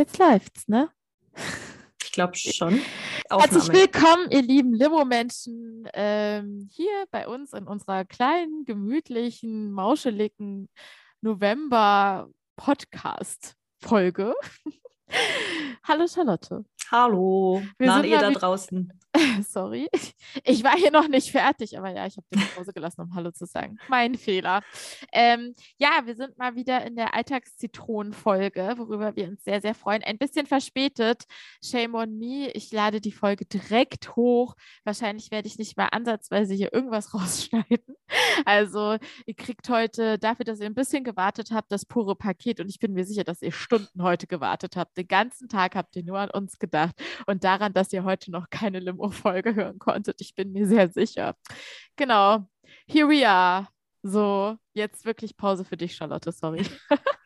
Jetzt läuft's, ne? Ich glaube schon. Herzlich willkommen, ihr lieben Limo-Menschen, ähm, hier bei uns in unserer kleinen, gemütlichen, mauscheligen November-Podcast-Folge. Hallo Charlotte. Hallo. Wir Na, ihr da draußen. Sorry. Ich war hier noch nicht fertig, aber ja, ich habe den Pause gelassen, um Hallo zu sagen. Mein Fehler. Ähm, ja, wir sind mal wieder in der Alltagszitronen-Folge, worüber wir uns sehr, sehr freuen. Ein bisschen verspätet. Shame on me. Ich lade die Folge direkt hoch. Wahrscheinlich werde ich nicht mal ansatzweise hier irgendwas rausschneiden. Also, ihr kriegt heute dafür, dass ihr ein bisschen gewartet habt, das pure Paket. Und ich bin mir sicher, dass ihr Stunden heute gewartet habt. Den ganzen Tag habt ihr nur an uns gedacht und daran, dass ihr heute noch keine Limo Folge hören konntet. Ich bin mir sehr sicher. Genau. Here we are. So, jetzt wirklich Pause für dich, Charlotte, sorry.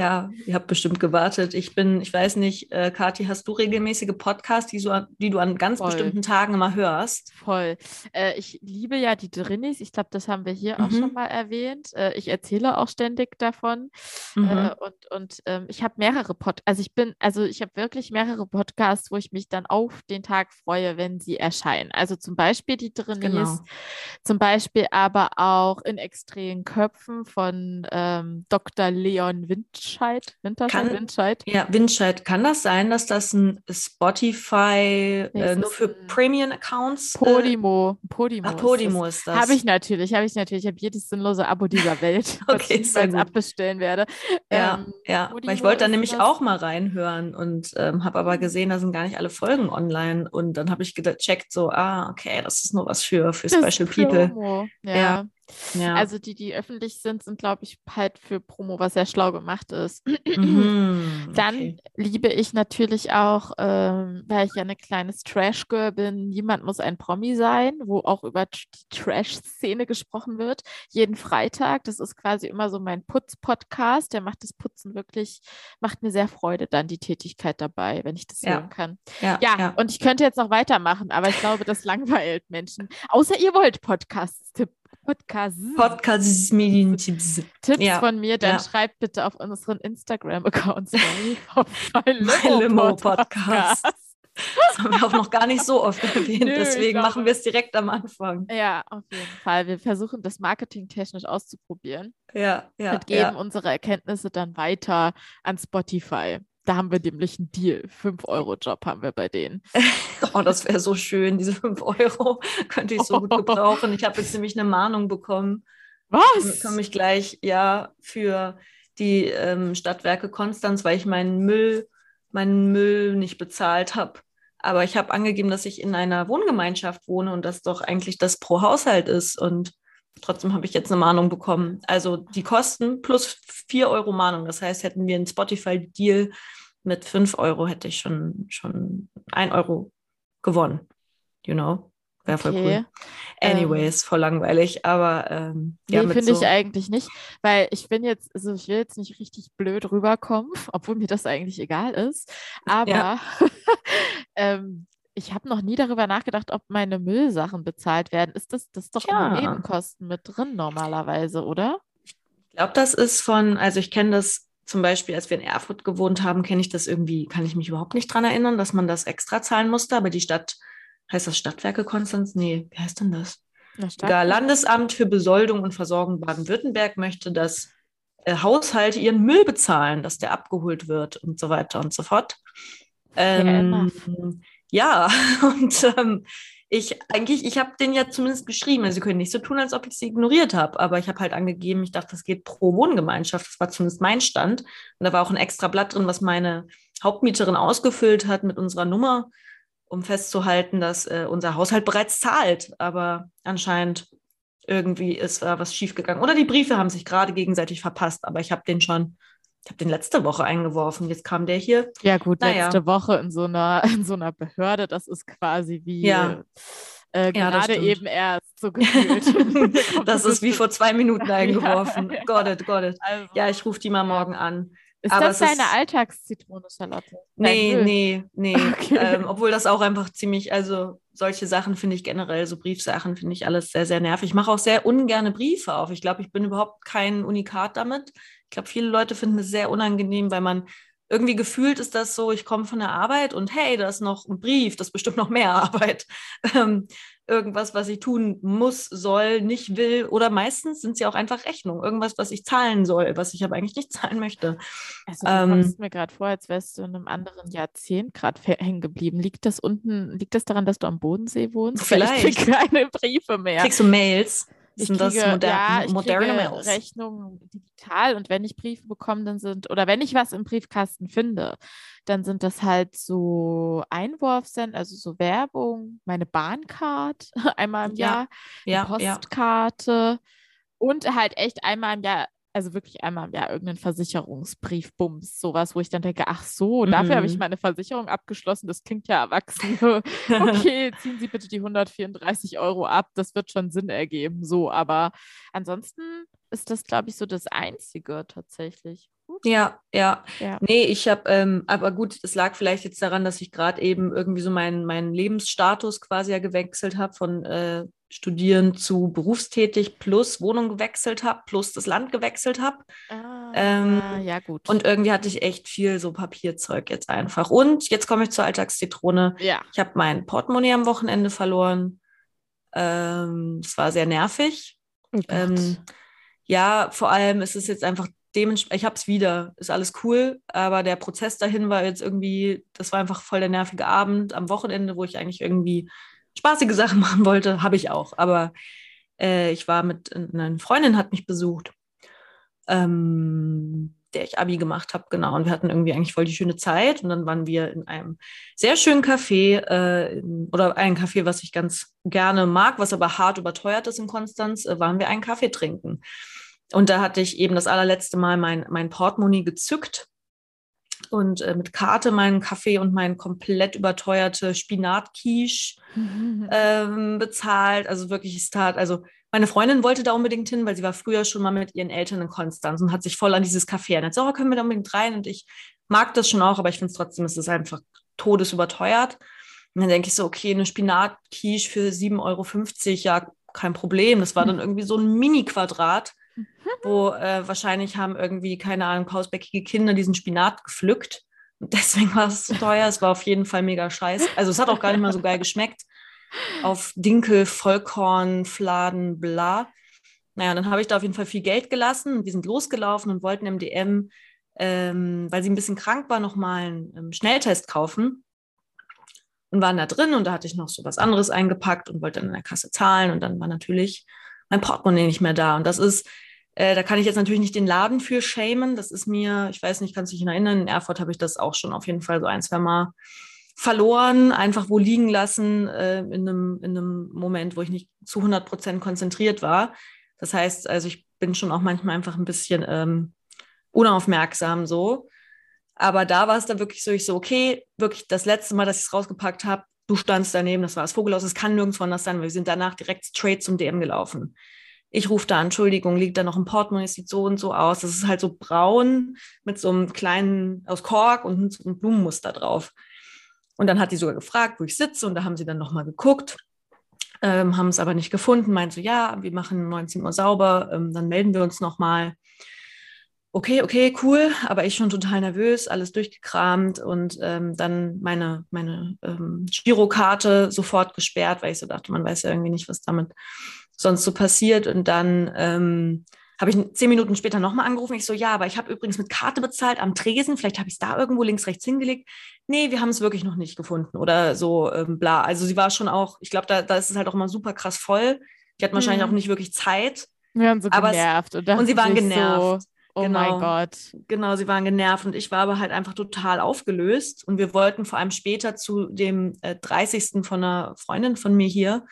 Ja, ihr habt bestimmt gewartet. Ich bin, ich weiß nicht, äh, Kathi, hast du regelmäßige Podcasts, die, so, die du an ganz Voll. bestimmten Tagen immer hörst? Voll. Äh, ich liebe ja die Drinnis. Ich glaube, das haben wir hier mhm. auch schon mal erwähnt. Äh, ich erzähle auch ständig davon. Mhm. Äh, und und ähm, ich habe mehrere Podcasts. Also ich bin, also ich habe wirklich mehrere Podcasts, wo ich mich dann auf den Tag freue, wenn sie erscheinen. Also zum Beispiel die Drinnis, genau. zum Beispiel aber auch in extremen Köpfen von ähm, Dr. Leon Winter. Windscheid? Winterscheid? Kann, Windscheid? Ja, Windscheid. Kann das sein, dass das ein Spotify äh, nur für Premium-Accounts? Äh, Podimo. Podimo. Ach, Podimo ist das. das. Habe ich natürlich, habe ich natürlich. Ich habe jedes sinnlose Abo dieser Welt, okay, was ich jetzt abbestellen werde. Ja, ähm, ja. Weil ich wollte da nämlich das? auch mal reinhören und ähm, habe aber gesehen, da sind gar nicht alle Folgen online. Und dann habe ich gecheckt, so, ah, okay, das ist nur was für, für Special People. Ja. ja. Ja. Also die, die öffentlich sind, sind, glaube ich, halt für Promo, was sehr schlau gemacht ist. Mhm, Dann okay. liebe ich natürlich auch, ähm, weil ich ja eine kleines Trash-Girl bin, niemand muss ein Promi sein, wo auch über die Trash-Szene gesprochen wird. Jeden Freitag, das ist quasi immer so mein Putz-Podcast, der macht das Putzen wirklich, macht mir sehr Freude dann die Tätigkeit dabei, wenn ich das ja. hören kann. Ja, ja, ja, und ich könnte jetzt noch weitermachen, aber ich glaube, das langweilt Menschen. Außer ihr wollt Podcasts tippen. Podcast. Podcast Medientipps. Tipps ja. von mir, dann ja. schreibt bitte auf unseren Instagram-Accounts auf Limo Podcast. Das haben wir auch noch gar nicht so oft erwähnt, Nö, deswegen machen wir es direkt am Anfang. Ja, auf jeden Fall. Wir versuchen das marketingtechnisch auszuprobieren. Ja, ja. Und geben ja. unsere Erkenntnisse dann weiter an Spotify. Da haben wir nämlich einen Deal. 5-Euro-Job haben wir bei denen. oh, das wäre so schön. Diese 5 Euro könnte ich so gut gebrauchen. Ich habe jetzt nämlich eine Mahnung bekommen. Was? Komme ich gleich, ja, für die ähm, Stadtwerke Konstanz, weil ich meinen Müll, meinen Müll nicht bezahlt habe. Aber ich habe angegeben, dass ich in einer Wohngemeinschaft wohne und das doch eigentlich das pro Haushalt ist. Und trotzdem habe ich jetzt eine Mahnung bekommen. Also die Kosten plus 4 Euro Mahnung. Das heißt, hätten wir einen Spotify-Deal mit 5 Euro, hätte ich schon, schon 1 Euro gewonnen. You know? Wäre voll cool. Anyways, ähm, voll langweilig, aber ähm, ja, nee, finde so ich eigentlich nicht, weil ich bin jetzt, also ich will jetzt nicht richtig blöd rüberkommen, obwohl mir das eigentlich egal ist, aber ja. ähm, ich habe noch nie darüber nachgedacht, ob meine Müllsachen bezahlt werden. Ist das, das ist doch ja. immer Nebenkosten mit drin normalerweise, oder? Ich glaube, das ist von, also ich kenne das zum Beispiel, als wir in Erfurt gewohnt haben, kenne ich das irgendwie, kann ich mich überhaupt nicht dran erinnern, dass man das extra zahlen musste, aber die Stadt, heißt das Stadtwerke Konstanz? Nee, wie heißt denn das? Das Landesamt für Besoldung und Versorgung Baden-Württemberg möchte, dass äh, Haushalte ihren Müll bezahlen, dass der abgeholt wird und so weiter und so fort. Ähm, ja, und ähm, ich eigentlich, ich habe den ja zumindest geschrieben. Also sie können nicht so tun, als ob ich sie ignoriert habe. Aber ich habe halt angegeben, ich dachte, das geht pro Wohngemeinschaft. Das war zumindest mein Stand. Und da war auch ein extra Blatt drin, was meine Hauptmieterin ausgefüllt hat mit unserer Nummer, um festzuhalten, dass äh, unser Haushalt bereits zahlt. Aber anscheinend irgendwie ist da was schiefgegangen. Oder die Briefe haben sich gerade gegenseitig verpasst. Aber ich habe den schon ich habe den letzte Woche eingeworfen. Jetzt kam der hier. Ja, gut, naja. letzte Woche in so einer, in so einer Behörde, das ist quasi wie ja. äh, gerade ja, eben erst so gefühlt. das ist wie vor zwei Minuten eingeworfen. ja, got it, got it. Also, ja, ich rufe die mal morgen an. Ist Aber das deine ist... Alltagszitrone, Charlotte? Nee, nee, nee. Okay. Ähm, obwohl das auch einfach ziemlich, also solche Sachen finde ich generell, so Briefsachen finde ich alles sehr, sehr nervig. Ich mache auch sehr ungerne Briefe auf. Ich glaube, ich bin überhaupt kein Unikat damit. Ich glaube, viele Leute finden es sehr unangenehm, weil man irgendwie gefühlt ist das so, ich komme von der Arbeit und hey, da ist noch ein Brief, das ist bestimmt noch mehr Arbeit. Ähm, irgendwas, was ich tun muss, soll, nicht will. Oder meistens sind sie auch einfach Rechnungen. Irgendwas, was ich zahlen soll, was ich aber eigentlich nicht zahlen möchte. Also du ähm, kommst mir gerade vor, als wärst du in einem anderen Jahrzehnt gerade hängen geblieben. Liegt das unten, liegt das daran, dass du am Bodensee wohnst? Vielleicht. ich kriege keine Briefe mehr. Kriegst du Mails? Ich sind kriege, das moder ja, ich moderne Mails? Rechnungen digital und wenn ich Briefe bekomme, dann sind, oder wenn ich was im Briefkasten finde, dann sind das halt so Einwurfsend, also so Werbung, meine Bahncard einmal im ja, Jahr, ja, Postkarte ja. und halt echt einmal im Jahr also wirklich einmal im Jahr irgendeinen Versicherungsbrief, Bums, sowas, wo ich dann denke, ach so, mhm. dafür habe ich mhm. meine Versicherung abgeschlossen, das klingt ja erwachsen. okay, ziehen Sie bitte die 134 Euro ab, das wird schon Sinn ergeben, so, aber ansonsten ist das, glaube ich, so das Einzige tatsächlich. Ja, ja, ja. Nee, ich habe, ähm, aber gut, es lag vielleicht jetzt daran, dass ich gerade eben irgendwie so meinen, meinen Lebensstatus quasi ja gewechselt habe von äh, Studieren zu berufstätig plus Wohnung gewechselt habe, plus das Land gewechselt habe. Ah, ähm, ja, gut. Und irgendwie hatte ich echt viel so Papierzeug jetzt einfach. Und jetzt komme ich zur Alltagszitrone. Ja. Ich habe mein Portemonnaie am Wochenende verloren. Ähm, es war sehr nervig. Oh ähm, ja, vor allem ist es jetzt einfach dementsprechend, ich habe es wieder, ist alles cool, aber der Prozess dahin war jetzt irgendwie, das war einfach voll der nervige Abend am Wochenende, wo ich eigentlich irgendwie spaßige Sachen machen wollte, habe ich auch. Aber äh, ich war mit, einer Freundin hat mich besucht, ähm, der ich Abi gemacht habe, genau. Und wir hatten irgendwie eigentlich voll die schöne Zeit. Und dann waren wir in einem sehr schönen Café äh, oder ein Café, was ich ganz gerne mag, was aber hart überteuert ist in Konstanz, äh, waren wir einen Kaffee trinken. Und da hatte ich eben das allerletzte Mal mein, mein Portemonnaie gezückt und äh, mit Karte meinen Kaffee und mein komplett überteuerte Spinatquiche ähm, bezahlt. Also wirklich, es tat, also meine Freundin wollte da unbedingt hin, weil sie war früher schon mal mit ihren Eltern in Konstanz und hat sich voll an dieses Café erinnert. So, oh, können wir da unbedingt rein? Und ich mag das schon auch, aber ich finde es trotzdem, es ist einfach todesüberteuert. Und dann denke ich so, okay, eine Spinatquiche für 7,50 Euro, ja, kein Problem. Das war dann irgendwie so ein Mini-Quadrat wo äh, wahrscheinlich haben irgendwie, keine Ahnung, pausbäckige Kinder diesen Spinat gepflückt. Und deswegen war es zu teuer. Es war auf jeden Fall mega scheiße. Also es hat auch gar nicht mal so geil geschmeckt. Auf Dinkel, Vollkorn, Fladen, bla. Naja, dann habe ich da auf jeden Fall viel Geld gelassen. Wir sind losgelaufen und wollten im DM, ähm, weil sie ein bisschen krank war, nochmal einen ähm, Schnelltest kaufen. Und waren da drin und da hatte ich noch so was anderes eingepackt und wollte dann in der Kasse zahlen. Und dann war natürlich mein Portemonnaie nicht mehr da. Und das ist äh, da kann ich jetzt natürlich nicht den Laden für shamen. Das ist mir, ich weiß nicht, kannst du dich erinnern, in Erfurt habe ich das auch schon auf jeden Fall so ein, zwei Mal verloren, einfach wo liegen lassen äh, in, einem, in einem Moment, wo ich nicht zu 100 Prozent konzentriert war. Das heißt, also ich bin schon auch manchmal einfach ein bisschen ähm, unaufmerksam so. Aber da war es dann wirklich so, ich so, okay, wirklich das letzte Mal, dass ich es rausgepackt habe, du standst daneben, das war das Vogelhaus, es kann nirgendwo anders sein, weil wir sind danach direkt straight zum DM gelaufen ich rufe da, Entschuldigung, liegt da noch ein Portemonnaie, sieht so und so aus. Das ist halt so braun mit so einem kleinen, aus Kork und so einem Blumenmuster drauf. Und dann hat die sogar gefragt, wo ich sitze und da haben sie dann nochmal geguckt, ähm, haben es aber nicht gefunden, meinte so, ja, wir machen 19 Uhr sauber, ähm, dann melden wir uns nochmal. Okay, okay, cool, aber ich schon total nervös, alles durchgekramt und ähm, dann meine, meine ähm, Girokarte sofort gesperrt, weil ich so dachte, man weiß ja irgendwie nicht, was damit sonst so passiert. Und dann ähm, habe ich zehn Minuten später nochmal angerufen. Ich so, ja, aber ich habe übrigens mit Karte bezahlt am Tresen. Vielleicht habe ich es da irgendwo links, rechts hingelegt. Nee, wir haben es wirklich noch nicht gefunden oder so, ähm, bla. Also sie war schon auch, ich glaube, da, da ist es halt auch immer super krass voll. Die hatten wahrscheinlich mhm. auch nicht wirklich Zeit. Wir haben so genervt. Es, und, und, sie waren genervt. So, oh genau, mein Gott. Genau, sie waren genervt und ich war aber halt einfach total aufgelöst. Und wir wollten vor allem später zu dem äh, 30. von einer Freundin von mir hier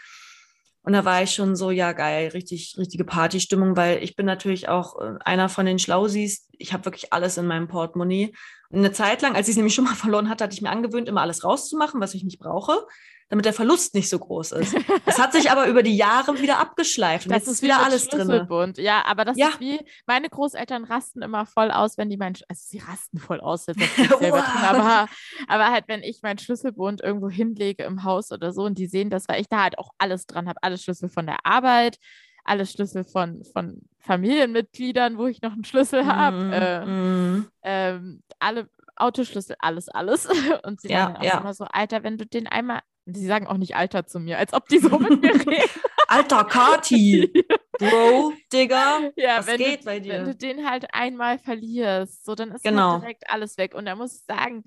und da war ich schon so, ja, geil, richtig, richtige Partystimmung, weil ich bin natürlich auch äh, einer von den Schlausis. Ich habe wirklich alles in meinem Portemonnaie. Eine Zeit lang, als ich es nämlich schon mal verloren hatte, hatte ich mir angewöhnt, immer alles rauszumachen, was ich nicht brauche damit der Verlust nicht so groß ist. Das hat sich aber über die Jahre wieder abgeschleift. Und das jetzt ist wieder alles drin. Ja, aber das ja. ist wie, meine Großeltern rasten immer voll aus, wenn die meinen, also sie rasten voll aus, jetzt selber tun, aber, aber halt, wenn ich meinen Schlüsselbund irgendwo hinlege im Haus oder so und die sehen das, weil ich da halt auch alles dran habe, alle Schlüssel von der Arbeit, alle Schlüssel von, von Familienmitgliedern, wo ich noch einen Schlüssel habe, mm, äh, mm. ähm, alle Autoschlüssel, alles, alles. Und sie Ja, sagen auch ja. immer so, Alter, wenn du den einmal, sie sagen auch nicht Alter zu mir, als ob die so mit mir reden. Alter Kati, Bro, Digga, Ja, was wenn geht du, bei wenn du dir? den halt einmal verlierst, so dann ist Genau. halt direkt alles weg. Und da muss ich sagen,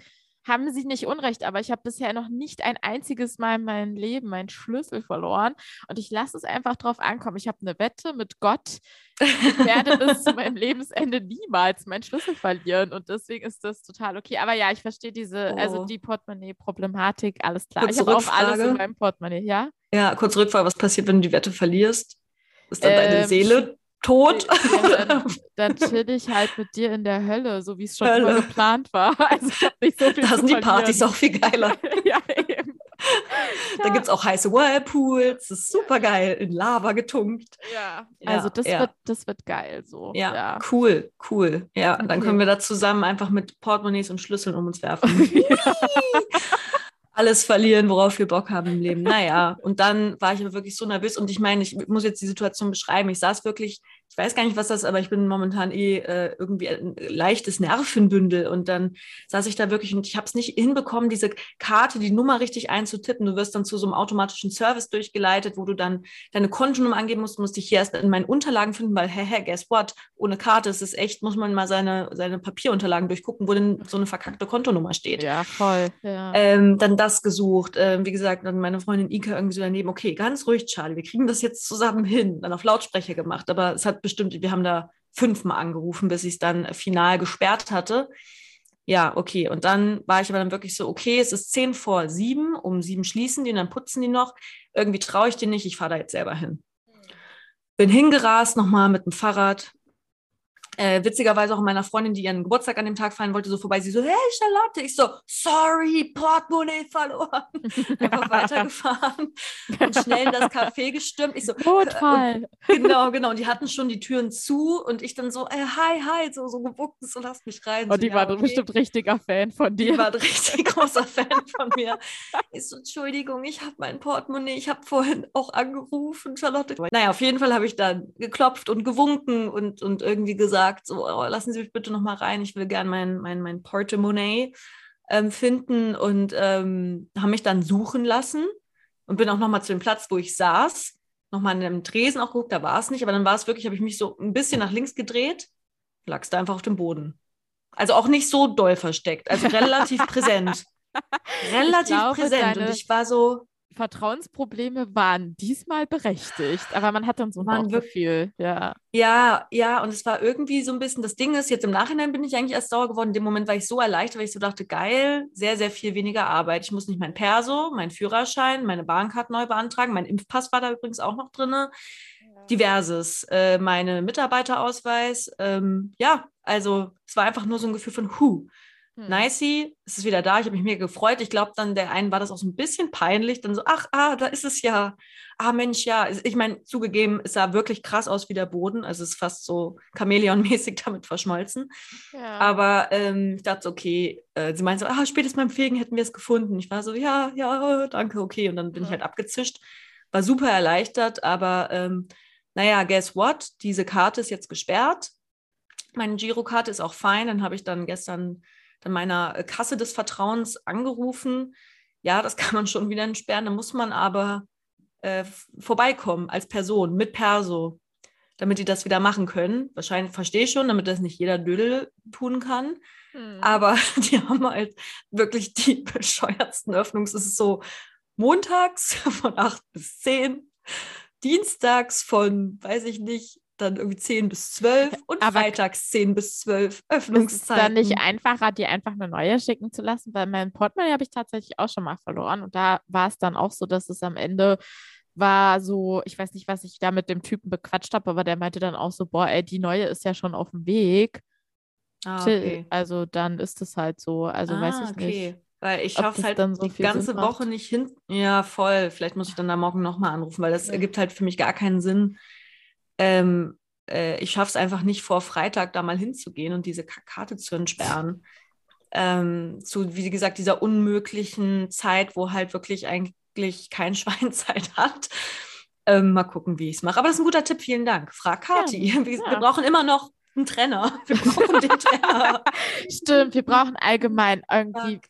haben sie nicht Unrecht, aber ich habe bisher noch nicht ein einziges Mal in meinem Leben meinen Schlüssel verloren. Und ich lasse es einfach drauf ankommen. Ich habe eine Wette mit Gott. Ich werde bis zu meinem Lebensende niemals meinen Schlüssel verlieren. Und deswegen ist das total okay. Aber ja, ich verstehe diese, also Oh. die Portemonnaie-Problematik, alles klar. Kurze ich habe auch alles in meinem Portemonnaie, ja? Ja, kurz Rückfrage, was passiert, wenn du die Wette verlierst? Ist dann deine Ähm, Seele tot? Ja, dann, dann chill ich halt mit dir in der Hölle, so wie es schon immer geplant war. Also ich nicht so viel Da sind die Partys auch viel geiler. ja, eben. Da gibt es auch heiße Whirlpools. Das ist super geil. In Lava getunkt. Ja, Ja, also das, ja. Wird, das wird geil so. Ja, ja. cool, cool. Ja, dann Okay. können wir da zusammen einfach mit Portemonnaies und Schlüsseln um uns werfen. Alles verlieren, worauf wir Bock haben im Leben. Naja, und dann war ich aber wirklich so nervös und ich meine, ich muss jetzt die Situation beschreiben. Ich saß wirklich, ich weiß gar nicht, was das ist, aber ich bin momentan eh äh, irgendwie ein leichtes Nervenbündel und dann saß ich da wirklich und ich habe es nicht hinbekommen, diese Karte, die Nummer richtig einzutippen. Du wirst dann zu so einem automatischen Service durchgeleitet, wo du dann deine Kontonummer angeben musst, musste ich hier erst in meinen Unterlagen finden, weil, hä, hä, guess what? Ohne Karte ist es echt, muss man mal seine, seine Papierunterlagen durchgucken, wo denn so eine verkackte Kontonummer steht. Ja, voll. Ja. Ähm, dann das gesucht. Ähm, wie gesagt, dann meine Freundin Ika irgendwie so daneben, okay, ganz ruhig, Charlie, wir kriegen das jetzt zusammen hin. Dann auf Lautsprecher gemacht. Aber es hat bestimmt, wir haben da fünfmal angerufen, bis ich es dann final gesperrt hatte. Ja, okay. Und dann war ich aber dann wirklich so, okay, es ist zehn vor sieben, um sieben schließen die und dann putzen die noch. Irgendwie traue ich dir nicht, ich fahre da jetzt selber hin. Bin hingerast nochmal mit dem Fahrrad. Äh, witzigerweise auch meiner Freundin, die ihren Geburtstag an dem Tag feiern wollte, so vorbei. Sie so, hey Charlotte. Ich so, sorry, Portemonnaie verloren. Einfach weitergefahren und schnell in das Café gestürmt. Ich so, Notfall. genau, genau. Und die hatten schon die Türen zu und ich dann so, äh, hi, hi, so, so gewuckt, so lasst mich rein. Und so, die ja, war okay. bestimmt richtiger Fan von Die dir. war ein richtig großer Fan von mir. Ich so, Entschuldigung, ich habe mein Portemonnaie, ich habe vorhin auch angerufen, Charlotte. Naja, auf jeden Fall habe ich dann geklopft und gewunken und, und irgendwie gesagt, so, oh, lassen Sie mich bitte noch mal rein, ich will gern mein, mein, mein Portemonnaie ähm, finden und ähm, haben mich dann suchen lassen und bin auch noch mal zu dem Platz, wo ich saß, noch mal in einem Tresen auch geguckt, da war es nicht, aber dann war es wirklich, habe ich mich so ein bisschen nach links gedreht, lag es da einfach auf dem Boden. Also auch nicht so doll versteckt, also relativ präsent. Relativ glaube, präsent. Und ich war so, Vertrauensprobleme waren diesmal berechtigt, aber man hat dann so ein Bauchgefühl. Ja. ja, ja, und es war irgendwie so ein bisschen, das Ding ist, jetzt im Nachhinein bin ich eigentlich erst sauer geworden. In dem Moment war ich so erleichtert, weil ich so dachte, geil, sehr, sehr viel weniger Arbeit. Ich muss nicht mein Perso, mein Führerschein, meine Bahncard neu beantragen. Mein Impfpass war da übrigens auch noch drin. Diverses. Äh, meine Mitarbeiterausweis. Ähm, ja, also es war einfach nur so ein Gefühl von, huh, Hm. Nicey, es ist wieder da. Ich habe mich mega gefreut. Ich glaube, dann der einen war das auch so ein bisschen peinlich. Dann so, ach, ah, da ist es ja. Ah, Mensch, ja. Ich meine, zugegeben, es sah wirklich krass aus wie der Boden. Also es ist fast so Chamäleon-mäßig damit verschmolzen. Ja. Aber ähm, ich dachte, so, okay, äh, sie meinte so, ah, spätestens beim Fegen hätten wir es gefunden. Ich war so, ja, ja, danke, okay. Und dann bin ich Ja. halt abgezischt. War super erleichtert, aber ähm, naja, guess what? Diese Karte ist jetzt gesperrt. Meine Girokarte ist auch fein. Dann habe ich dann gestern dann meiner äh, Kasse des Vertrauens angerufen. Ja, das kann man schon wieder entsperren. Da muss man aber äh, vorbeikommen als Person mit Perso, damit die das wieder machen können. Wahrscheinlich verstehe ich schon, damit das nicht jeder Dödel tun kann. Hm. Aber die haben halt wirklich die bescheuertsten Öffnungs. Es ist so montags von 8 bis 10, dienstags von, weiß ich nicht, dann irgendwie 10 bis 12 und Aber- freitags 10 bis 12 Ist es dann Öffnungszeiten. nicht einfacher, dir einfach eine neue schicken zu lassen? Weil mein Portemonnaie habe ich tatsächlich auch schon mal verloren. Und da war es dann auch so, dass es am Ende war so, ich weiß nicht, was ich da mit dem Typen bequatscht habe, aber der meinte dann auch so, boah, ey, die neue ist ja schon auf dem Weg. ah, okay. Also dann ist es halt so. Also weiß Ah, ich okay. nicht. Weil ich schaffe halt dann so die ganze Woche nicht hin. Ja, voll. Vielleicht muss ich dann da morgen nochmal anrufen, weil das Ja. ergibt halt für mich gar keinen Sinn. Ähm, äh, ich schaffe es einfach nicht vor Freitag da mal hinzugehen und diese Ka- Karte zu entsperren. Ähm, zu, wie gesagt, dieser unmöglichen Zeit, wo halt wirklich eigentlich kein Schwein Zeit hat. Ähm, mal gucken, wie ich es mache. Aber das ist ein guter Tipp, vielen Dank. Frag Kati. Ja, Wir, wir ja. brauchen immer noch einen Trenner. Wir brauchen den Trenner. Stimmt, wir brauchen allgemein irgendwie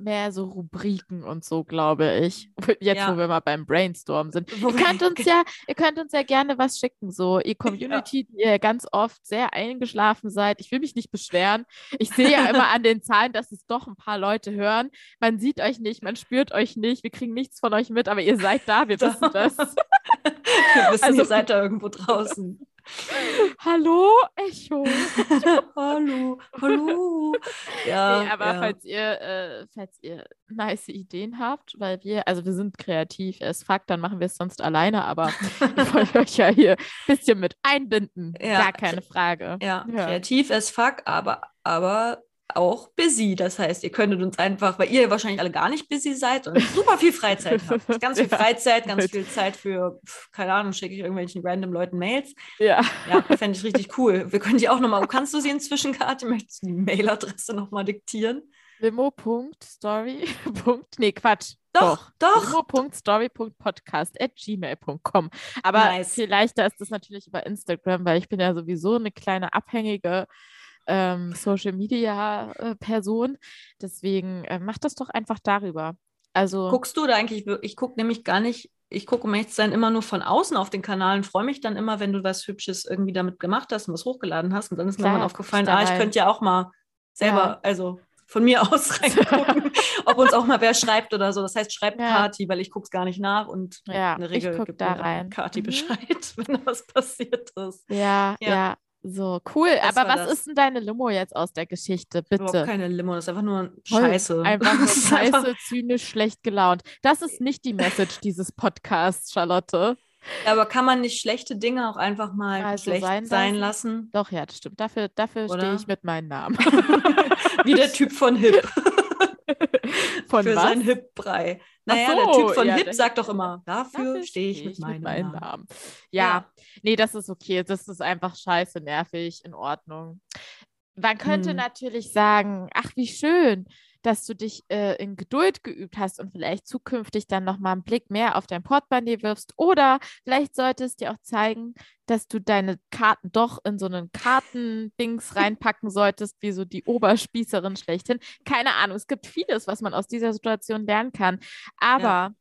mehr so Rubriken und so, glaube ich. Jetzt, Ja. wo wir mal beim Brainstorm sind. Wo Ihr könnt uns ja, ihr könnt uns ja gerne was schicken. So, ihr Community, die ihr ganz oft sehr eingeschlafen seid. Ich will mich nicht beschweren. Ich sehe ja immer an den Zahlen, dass es doch ein paar Leute hören. Man sieht euch nicht, man spürt euch nicht, wir kriegen nichts von euch mit, aber ihr seid da, wir wissen das. Wir wissen, Also- ihr seid da irgendwo draußen. Hallo, Echo. hallo, hallo. Ja, nee, aber ja. falls ihr, äh, falls ihr nice Ideen habt, weil wir, also wir sind kreativ as fuck, dann machen wir es sonst alleine, aber ich wollte euch ja hier ein bisschen mit einbinden. Ja. Gar keine Frage. Ja, Ja. kreativ as fuck, aber, aber auch busy. Das heißt, ihr könntet uns einfach, weil ihr wahrscheinlich alle gar nicht busy seid und super viel Freizeit habt. Ganz viel Ja. Freizeit, ganz viel Zeit für, pf, keine Ahnung, schicke ich irgendwelchen random Leuten Mails. Ja. Ja, fände ich richtig cool. Wir können die auch nochmal, kannst du sie inzwischen, Karte? Möchtest du die Mailadresse nochmal diktieren? Limo.story. Nee, Quatsch. Doch, doch. Limo.story.podcast at gmail.com. Aber Nice. viel leichter ist das natürlich über Instagram, weil ich bin ja sowieso eine kleine abhängige ähm, Social Media äh, Person. Deswegen äh, macht das doch einfach darüber. Also Guckst du da eigentlich, ich gucke nämlich gar nicht, ich gucke um zu sein immer nur von außen auf den Kanal und freue mich dann immer, wenn du was Hübsches irgendwie damit gemacht hast und was hochgeladen hast. Und dann ist mir guck aufgefallen, ah, ich könnte ja auch mal selber, Ja. also von mir aus reingucken, ob uns auch mal wer schreibt oder so. Das heißt, schreibt Ja. Kati, weil ich gucke es gar nicht nach und Ja, in der Regel gibt da rein. Kati Mhm. Bescheid, wenn da was passiert ist. ja, Ja. ja, so cool. Das Aber was das. ist denn deine Limo jetzt aus der Geschichte? Überhaupt Bitte. keine Limo, das ist einfach nur. Scheiße. Einfach nur scheiße, zynisch, schlecht gelaunt. Das ist nicht die Message dieses Podcasts, Charlotte. Ja, aber kann man nicht schlechte Dinge auch einfach mal Also schlecht sein sein, lassen? Doch, ja, das stimmt. Dafür, dafür stehe ich mit meinem Namen. Wie der Typ von Hip. Von für was? seinen Hip-Brei. Naja, so, der Typ von ja, Hip sagt doch immer, dafür, stehe ich mit meinem Namen. Ja. Ja. nee, das ist okay. Das ist einfach scheiße, nervig, in Ordnung. Man könnte Hm. natürlich sagen, ach, wie schön, dass du dich äh, in Geduld geübt hast und vielleicht zukünftig dann nochmal einen Blick mehr auf dein Portemonnaie wirfst. Oder vielleicht sollte es dir auch zeigen, dass du deine Karten doch in so einen Kartendings reinpacken solltest, wie so die Oberspießerin schlechthin. Keine Ahnung, es gibt vieles, was man aus dieser Situation lernen kann. Aber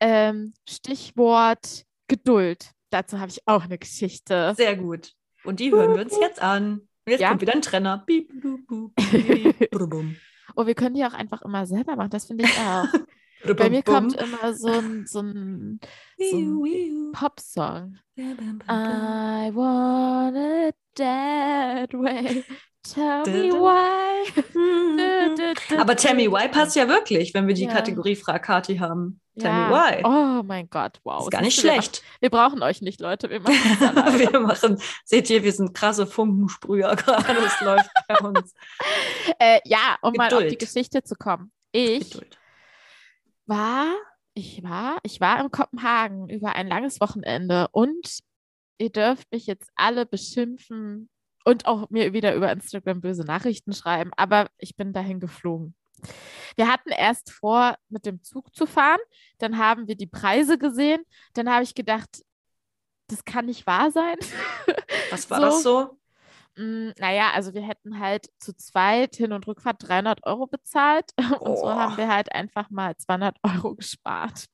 ähm, Stichwort Geduld. Dazu habe ich auch eine Geschichte. Sehr gut. Und die hören wir uns jetzt an. Und jetzt Ja. kommt wieder ein Trenner. Piep, blub, blub, piep, blubum. Oh, wir können die auch einfach immer selber machen. Das finde ich auch. Bei mir kommt immer so ein, so ein, so ein Popsong. I want it that way. Tell me why. Aber Tell Me. Why passt ja wirklich, wenn wir die Ja. Kategorie Frag Kati haben. Tell Ja. Me Why. Oh mein Gott, wow. ist gar nicht wir schlecht. machen- Wir brauchen euch nicht, Leute. Wir machen wir machen, seht ihr, wir sind krasse Funkensprüher gerade. Das läuft bei uns. äh, ja, um mal auf die Geduld. Geschichte zu kommen. Ich Geduld. war, ich war, ich war in Kopenhagen über ein langes Wochenende und ihr dürft mich jetzt alle beschimpfen und auch mir wieder über Instagram böse Nachrichten schreiben, aber ich bin dahin geflogen. Wir hatten erst vor, mit dem Zug zu fahren, dann haben wir die Preise gesehen, dann habe ich gedacht, das kann nicht wahr sein. Was war So. das so? Mm, Naja, also wir hätten halt zu zweit Hin- und Rückfahrt 300 Euro bezahlt und so Oh. haben wir halt einfach mal 200 Euro gespart.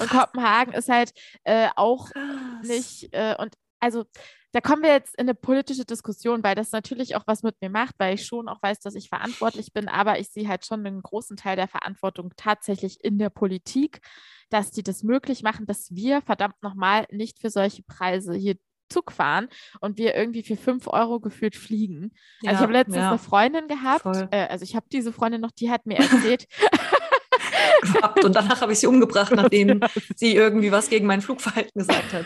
Und Kopenhagen ist halt äh, auch Krass. nicht, äh, und also da kommen wir jetzt in eine politische Diskussion, weil das natürlich auch was mit mir macht, weil ich schon auch weiß, dass ich verantwortlich bin, aber ich sehe halt schon einen großen Teil der Verantwortung tatsächlich in der Politik, dass die das möglich machen, dass wir verdammt nochmal nicht für solche Preise hier Zug fahren und wir irgendwie für 5 Euro gefühlt fliegen. Also ich habe letztens ja. eine Freundin gehabt, äh, also ich habe diese Freundin noch, die hat mir erzählt, und danach habe ich sie umgebracht, nachdem sie irgendwie was gegen mein Flugverhalten gesagt hat.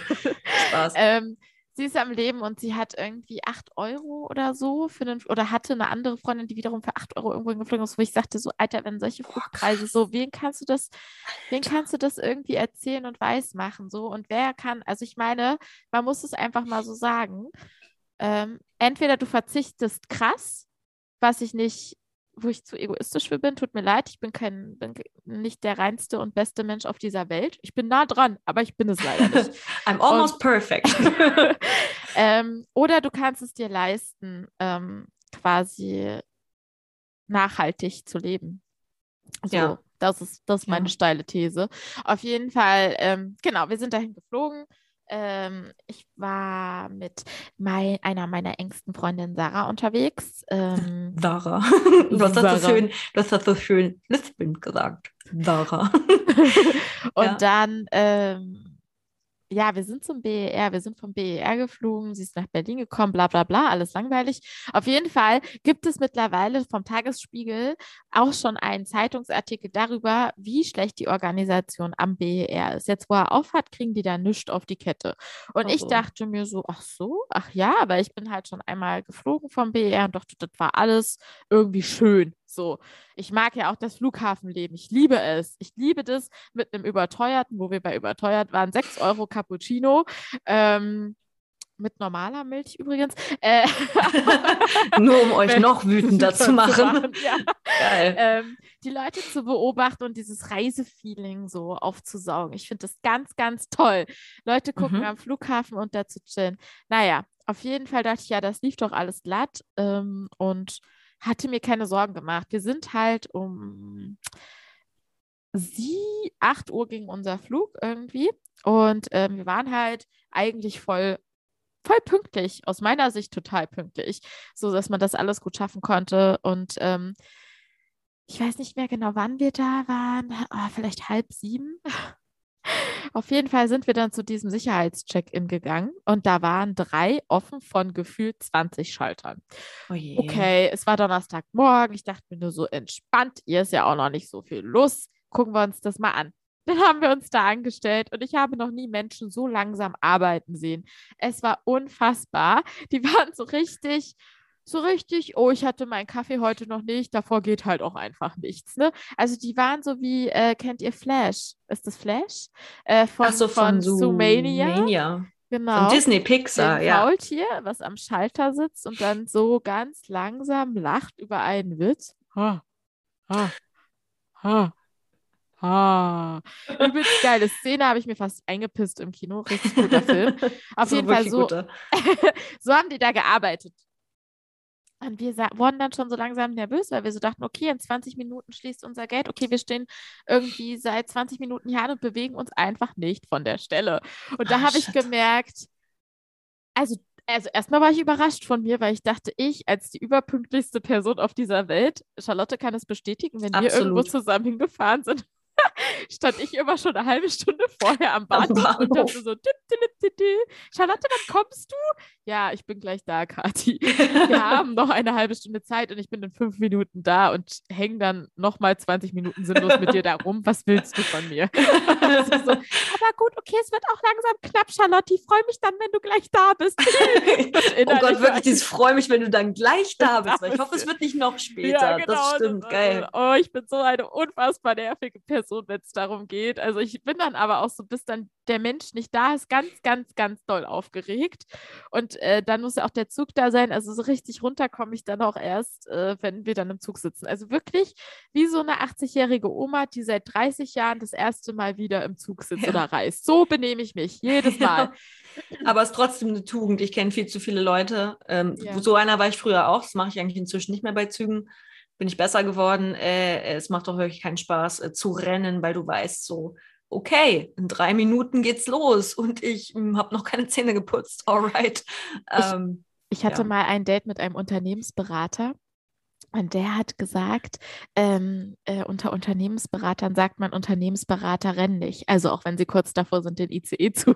Spaß. ähm, sie ist am Leben und sie hat irgendwie 8 Euro oder so für den, oder hatte eine andere Freundin, die wiederum für 8 Euro irgendwo hingeflogen ist, wo ich sagte, so, Alter, wenn solche Flugpreise so, wen kannst du das, wen kannst du das irgendwie erzählen und weiß machen? So, und wer kann, also ich meine, man muss es einfach mal so sagen. Ähm, entweder du verzichtest krass, was ich nicht, wo ich zu egoistisch für bin, tut mir leid, ich bin kein, bin nicht der reinste und beste Mensch auf dieser Welt. Ich bin nah dran, aber ich bin es leider nicht. I'm almost perfect. Ähm, oder du kannst es dir leisten, ähm, quasi nachhaltig zu leben. So, Ja. das ist, das ist meine Ja. steile These. Auf jeden Fall, ähm, genau, wir sind dahin geflogen. Ähm, ich war mit mei einer meiner engsten Freundinnen Sarah unterwegs. Ähm, Sarah. Du hast das Sarah. so schön, du hast das so schön lispelnd gesagt. Sarah. und Ja. dann, ähm, ja, wir sind zum BER, wir sind vom BER geflogen, sie ist nach Berlin gekommen, bla bla bla, alles langweilig. Auf jeden Fall gibt es mittlerweile vom Tagesspiegel auch schon einen Zeitungsartikel darüber, wie schlecht die Organisation am BER ist. Jetzt, wo er aufhat, kriegen die da nichts auf die Kette. Und Oh ich dachte mir so, ach so, ach ja, aber ich bin halt schon einmal geflogen vom BER und dachte, das war alles irgendwie schön. So, ich mag ja auch das Flughafenleben. Ich liebe es. Ich liebe das mit einem überteuerten, wo wir bei überteuert waren, 6 Euro Cappuccino. Ähm, mit normaler Milch übrigens. Äh, Nur um euch noch wütender zu machen. Ja. Geil. Ähm, die Leute zu beobachten und dieses Reisefeeling so aufzusaugen. Ich finde das ganz, ganz toll. Leute gucken Mhm. am Flughafen und da zu chillen. Naja, auf jeden Fall dachte ich, ja, das lief doch alles glatt ähm, und hatte mir keine Sorgen gemacht. Wir sind halt um sie, 8 Uhr ging unser Flug irgendwie und ähm, wir waren halt eigentlich voll voll pünktlich, aus meiner Sicht total pünktlich, so dass man das alles gut schaffen konnte. Und ähm, ich weiß nicht mehr genau, wann wir da waren, ah, vielleicht halb sieben. Auf jeden Fall sind wir dann zu diesem Sicherheitscheck-In gegangen und da waren drei offen von gefühlt 20 Schaltern. Oh. Okay, es war Donnerstagmorgen. Ich dachte mir nur so entspannt, ihr ist ja auch noch nicht so viel Lust. Gucken wir uns das mal an. Dann haben wir uns da angestellt und ich habe noch nie Menschen so langsam arbeiten sehen. Es war unfassbar. Die waren so richtig, so richtig, oh, ich hatte meinen Kaffee heute noch nicht, davor geht halt auch einfach nichts. Ne? Also die waren so wie, äh, kennt ihr Flash? Ist das Flash? Äh, von, Ach so, von, Zoomania. Zoomania. Genau Von Disney Pixar, ja. Faultier, was am Schalter sitzt und dann so ganz langsam lacht über einen Witz. Ha, ha, ha, ha. Übelst geile Szene, habe ich mir fast eingepisst im Kino. Richtig guter Film. Auf So jeden Fall so, so haben die da gearbeitet. Und wir wurden dann schon so langsam nervös, weil wir so dachten, okay, in 20 Minuten schließt unser Gate. Okay, wir stehen irgendwie seit 20 Minuten hier an und bewegen uns einfach nicht von der Stelle. Und da Ah, habe ich gemerkt, also, also erstmal war ich überrascht von mir, weil ich dachte, ich als die überpünktlichste Person auf dieser Welt, Charlotte kann es bestätigen, wenn wir irgendwo Absolut. zusammen hingefahren sind, stand ich immer schon eine halbe Stunde vorher am Bahnhof und Bahnhof. dachte so, dit, dit, dit, dit. Charlotte, wann kommst du? Ja, ich bin gleich da, Kathi. Wir haben noch eine halbe Stunde Zeit und ich bin in fünf Minuten da und hänge dann nochmal 20 Minuten sinnlos mit dir da rum. Was willst du von mir? So, aber gut, okay, es wird auch langsam knapp, Charlotte. Ich freue mich dann, wenn du gleich da bist. oh Gott, wirklich, dieses freue mich, wenn du dann gleich da bist. Ich hoffe, es wird nicht noch später. Ja, genau, das stimmt, das- geil. Oh, ich bin so eine unfassbar nervige Person, wenn es darum geht. Also ich bin dann aber auch so, bis dann der Mensch nicht da ist, ganz, ganz, ganz doll aufgeregt. Und äh, dann muss ja auch der Zug da sein. Also so richtig runter komme ich dann auch erst, äh, wenn wir dann im Zug sitzen. Also wirklich wie so eine 80-jährige Oma, die seit 30 Jahren das erste Mal wieder im Zug sitzt Ja. oder reist. So benehme ich mich jedes Mal. Aber es ist trotzdem eine Tugend. Ich kenne viel zu viele Leute. Ähm, Ja. So einer war ich früher auch. Das mache ich eigentlich inzwischen nicht mehr bei Zügen. Bin ich besser geworden. Äh, es macht doch wirklich keinen Spaß äh, zu rennen, weil du weißt so, okay, in drei Minuten geht's los und ich habe noch keine Zähne geputzt. Alright. Ähm, Ich hatte Ja. mal ein Date mit einem Unternehmensberater und der hat gesagt, ähm, äh, unter Unternehmensberatern sagt man Unternehmensberater rennen nicht. Also auch wenn sie kurz davor sind, den ICE zu,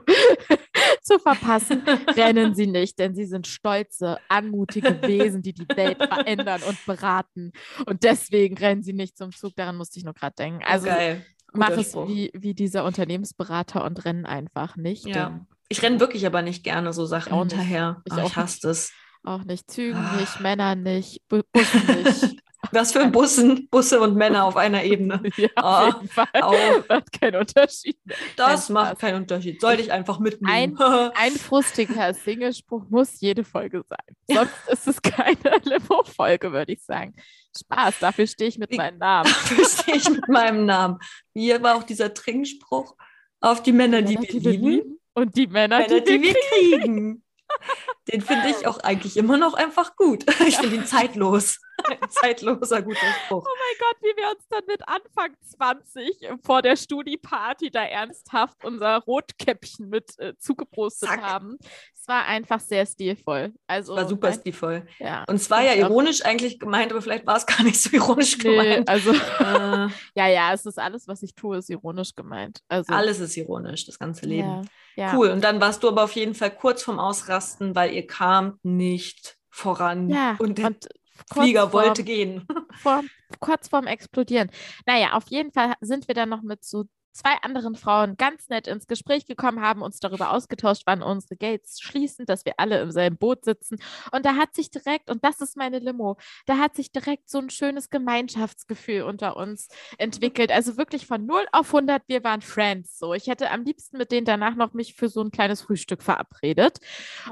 zu verpassen, rennen sie nicht, denn sie sind stolze, anmutige Wesen, die die Welt verändern und beraten. Und deswegen rennen sie nicht zum Zug. Daran musste ich nur gerade denken. Also geil. mach es wie, wie dieser Unternehmensberater und rennen einfach nicht. Ja. Ich renne wirklich aber nicht gerne so Sachen hinterher. Ich Ah, ich hasse das. auch nicht Zügen Ah. nicht, Männer nicht, Bu Bussen nicht. Was für Bussen, Busse und Männer auf einer Ebene. Ja, Ah, auf jeden Fall. au. Macht keinen Unterschied. Das Kein macht Spaß. keinen Unterschied. Sollte ich einfach mitnehmen. Ein frustiger Singlespruch muss jede Folge sein. Sonst ist es keine Limo-Folge, würde ich sagen. Spaß, dafür stehe ich mit meinem Namen. Verstehe ich mit meinem Namen. Hier war auch dieser Trinkspruch auf die Männer, die Männer, wir lieben, und die Männer, Männer, die die wir kriegen. Den finde ich auch eigentlich immer noch einfach gut. Ich finde ihn zeitlos. Ein zeitloser, guter Spruch. Oh mein Gott, wie wir uns dann mit Anfang 20 vor der Studi-Party da ernsthaft unser Rotkäppchen mit äh, zugepostet Zack. haben. Es war einfach sehr stilvoll. Also, War super stilvoll. Ja, Und es war ja ironisch eigentlich gemeint, aber vielleicht war es gar nicht so ironisch Nee, gemeint. also, Äh, ja, ja, es ist alles, was ich tue, ist ironisch gemeint. Also, alles ist ironisch, das ganze Leben. Ja, ja. Cool. Und dann warst du aber auf jeden Fall kurz vorm Ausrasten, weil ihr kamt nicht voran. Ja, und der und Flieger vorm- wollte gehen. vor, kurz vorm Explodieren. Naja, auf jeden Fall sind wir dann noch mit so zwei anderen Frauen ganz nett ins Gespräch gekommen, haben uns darüber ausgetauscht, wann unsere Gates schließen, dass wir alle im selben Boot sitzen. Und da hat sich direkt, und das ist meine Limo, da hat sich direkt so ein schönes Gemeinschaftsgefühl unter uns entwickelt. Also wirklich von 0 auf 100, wir waren Friends. So, ich hätte am liebsten mit denen danach noch mich für so ein kleines Frühstück verabredet.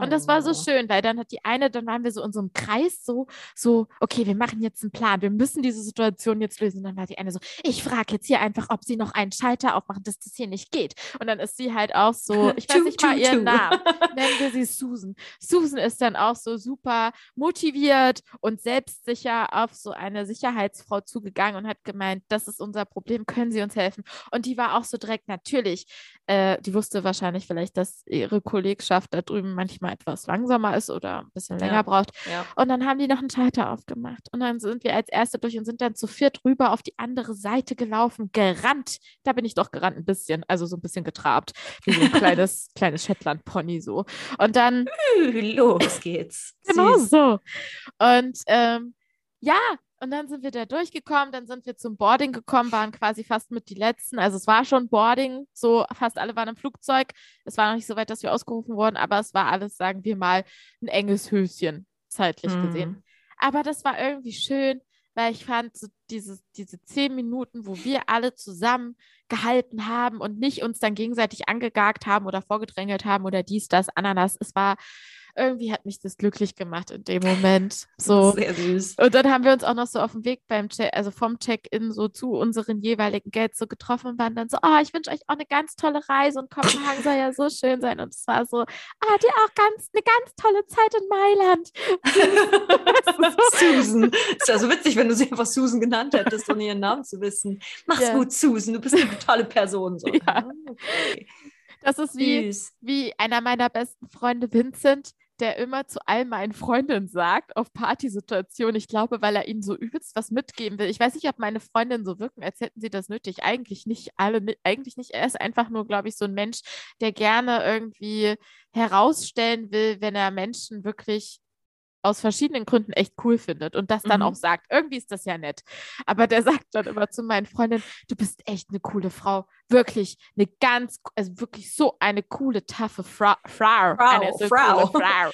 Und das war so Oh. schön, weil dann hat die eine, dann waren wir so in so einem Kreis, so, so, okay, wir machen jetzt einen Plan, wir müssen diese Situation jetzt lösen. Und dann war die eine so, ich frage jetzt hier einfach, ob sie noch einen Schalter aufmachen, dass das hier nicht geht. Und dann ist sie halt auch so, ich weiß nicht mal ihren. Namen, nennen wir sie Susan. Susan ist dann auch so super motiviert und selbstsicher auf so eine Sicherheitsfrau zugegangen und hat gemeint, das ist unser Problem, können Sie uns helfen? Und die war auch so direkt, natürlich, äh, die wusste wahrscheinlich vielleicht, dass ihre Kollegschaft da drüben manchmal etwas langsamer ist oder ein bisschen länger Ja. braucht. Ja. Und dann haben die noch einen Schalter aufgemacht. Und dann sind wir als Erste durch und sind dann zu viert rüber auf die andere Seite gelaufen, gerannt. Da bin ich doch gerannt ein bisschen, also so ein bisschen getrabt, wie so ein kleines, kleines Shetland-Pony so. Und dann Los geht's. Genau Süß. so. Und ähm, ja, und dann sind wir da durchgekommen, dann sind wir zum Boarding gekommen, waren quasi fast mit die Letzten. Also es war schon Boarding, so fast alle waren im Flugzeug. Es war noch nicht so weit, dass wir ausgerufen wurden, aber es war alles, sagen wir mal, ein enges Höschen, zeitlich gesehen. Mhm. Aber das war irgendwie schön, weil ich fand, so diese, diese zehn Minuten, wo wir alle zusammen gehalten haben und nicht uns dann gegenseitig angegagt haben oder vorgedrängelt haben oder dies, das, Ananas. Es war, irgendwie hat mich das glücklich gemacht in dem Moment. So. Sehr süß. Und dann haben wir uns auch noch so auf dem Weg beim Check, also vom Check-in so zu unseren jeweiligen Gates so getroffen und waren dann so, oh, ich wünsche euch auch eine ganz tolle Reise und Kopenhagen soll ja so schön sein. Und es war so, ah, dir auch ganz, eine ganz tolle Zeit in Mailand. Susan. Ist ja so witzig, wenn du sie einfach Susan genannt hättest, ohne ihren Namen zu wissen. Mach's Ja. gut, Susan. Du bist eine tolle Person. So. Ja. Okay. Das ist wie, Süß. wie einer meiner besten Freunde, Vincent, der immer zu all meinen Freundinnen sagt, auf Partysituationen, ich glaube, weil er ihnen so übelst was mitgeben will. Ich weiß nicht, ob meine Freundinnen so wirken, als hätten sie das nötig. Eigentlich nicht alle, eigentlich nicht. Er ist einfach nur, glaube ich, so ein Mensch, der gerne irgendwie herausstellen will, wenn er Menschen wirklich aus verschiedenen Gründen echt cool findet und das dann Mhm. auch sagt. Irgendwie ist das ja nett. Aber der sagt dann immer zu meinen Freundinnen, du bist echt eine coole Frau. Wirklich eine ganz, also wirklich so eine coole, taffe Frau. Frau. Frau, eine so Frau. Coole Frau.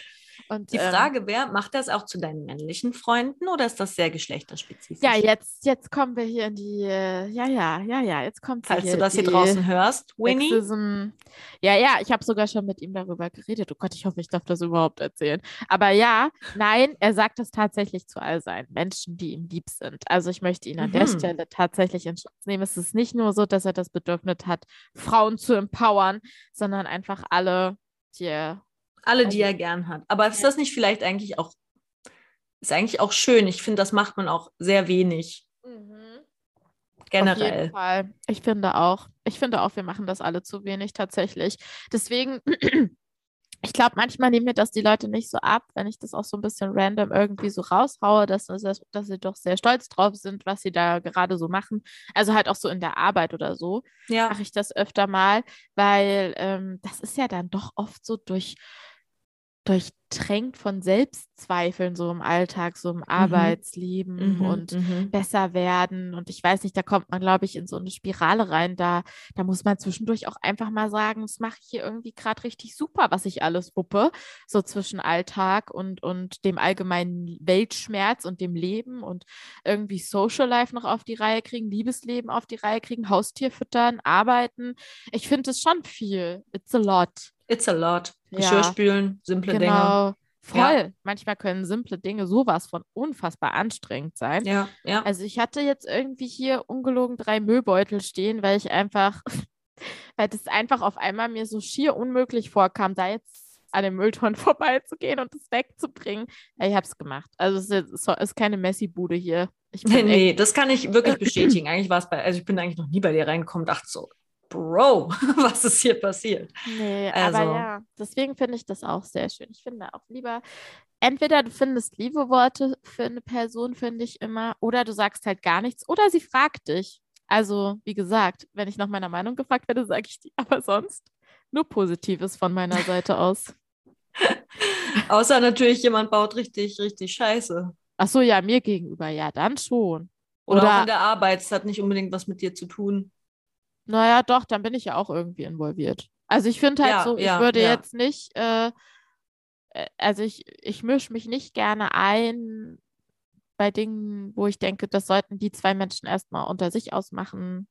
Und, Die ähm, Frage wäre, macht das auch zu deinen männlichen Freunden oder ist das sehr geschlechterspezifisch? ja, jetzt, jetzt kommen wir hier in die, äh, ja, ja, ja, ja, jetzt kommt Falls du das hier draußen hörst, Winnie. Sexism. Ja, ja, ich habe sogar schon mit ihm darüber geredet. Oh Gott, ich hoffe, ich darf das überhaupt erzählen. Aber ja, nein, er sagt das tatsächlich zu all seinen Menschen, die ihm lieb sind. Also ich möchte ihn an der Mhm. Stelle tatsächlich in Schutz nehmen. Es ist nicht nur so, dass er das Bedürfnis hat, Frauen zu empowern, sondern einfach alle, die er Alle, die Also- er gern hat. Aber ist das nicht vielleicht eigentlich auch, ist eigentlich auch schön. Ich finde, das macht man auch sehr wenig Auf generell. jeden Fall. Ich finde auch. Ich finde auch, wir machen das alle zu wenig tatsächlich. Deswegen, ich glaube, manchmal nehmen mir das die Leute nicht so ab, wenn ich das auch so ein bisschen random irgendwie so raushaue, dass, dass, dass sie doch sehr stolz drauf sind, was sie da gerade so machen. Also halt auch so in der Arbeit oder so Ja, mache ich das öfter mal, weil ähm, das ist ja dann doch oft so durch durchtränkt von Selbstzweifeln so im Alltag, so im Arbeitsleben Mhm, und mhm. besser werden. Und ich weiß nicht, da kommt man, glaube ich, in so eine Spirale rein. Da, da muss man zwischendurch auch einfach mal sagen, das mache ich hier irgendwie gerade richtig super, was ich alles wuppe. So zwischen Alltag und, und dem allgemeinen Weltschmerz und dem Leben und irgendwie Social Life noch auf die Reihe kriegen, Liebesleben auf die Reihe kriegen, Haustier füttern, arbeiten. Ich finde es schon viel. It's a lot. It's a lot. Ja. Geschirr spülen, simple Dinge. Genau. Voll. Ja. Manchmal können simple Dinge sowas von unfassbar anstrengend sein. Ja, ja. Also ich hatte jetzt irgendwie hier ungelogen drei Müllbeutel stehen, weil ich einfach, weil das einfach auf einmal mir so schier unmöglich vorkam, da jetzt an dem Müllton vorbeizugehen und es wegzubringen. Ja, ich habe es gemacht. Also es ist, ist keine Messi-Bude hier. Ich nee, nee, das kann ich wirklich bestätigen. Eigentlich war es bei, also ich bin eigentlich noch nie bei dir reingekommen, dachte so, Bro, was ist hier passiert? Nee, also, aber ja, deswegen finde ich das auch sehr schön. Ich finde auch lieber, entweder du findest liebe Worte für eine Person, finde ich immer, oder du sagst halt gar nichts, oder sie fragt dich. Also, wie gesagt, wenn ich nach meiner Meinung gefragt werde, sage ich die, aber sonst nur Positives von meiner Seite aus. Außer natürlich, jemand baut richtig, richtig Scheiße. Ach so, ja, mir gegenüber, ja, dann schon. Oder, Oder auch in der Arbeit, es hat nicht unbedingt was mit dir zu tun. Naja, doch, dann bin ich ja auch irgendwie involviert. Also ich finde halt ja, so, ich ja, würde ja. jetzt nicht, äh, äh, also ich, ich mische mich nicht gerne ein bei Dingen, wo ich denke, das sollten die zwei Menschen erstmal unter sich ausmachen.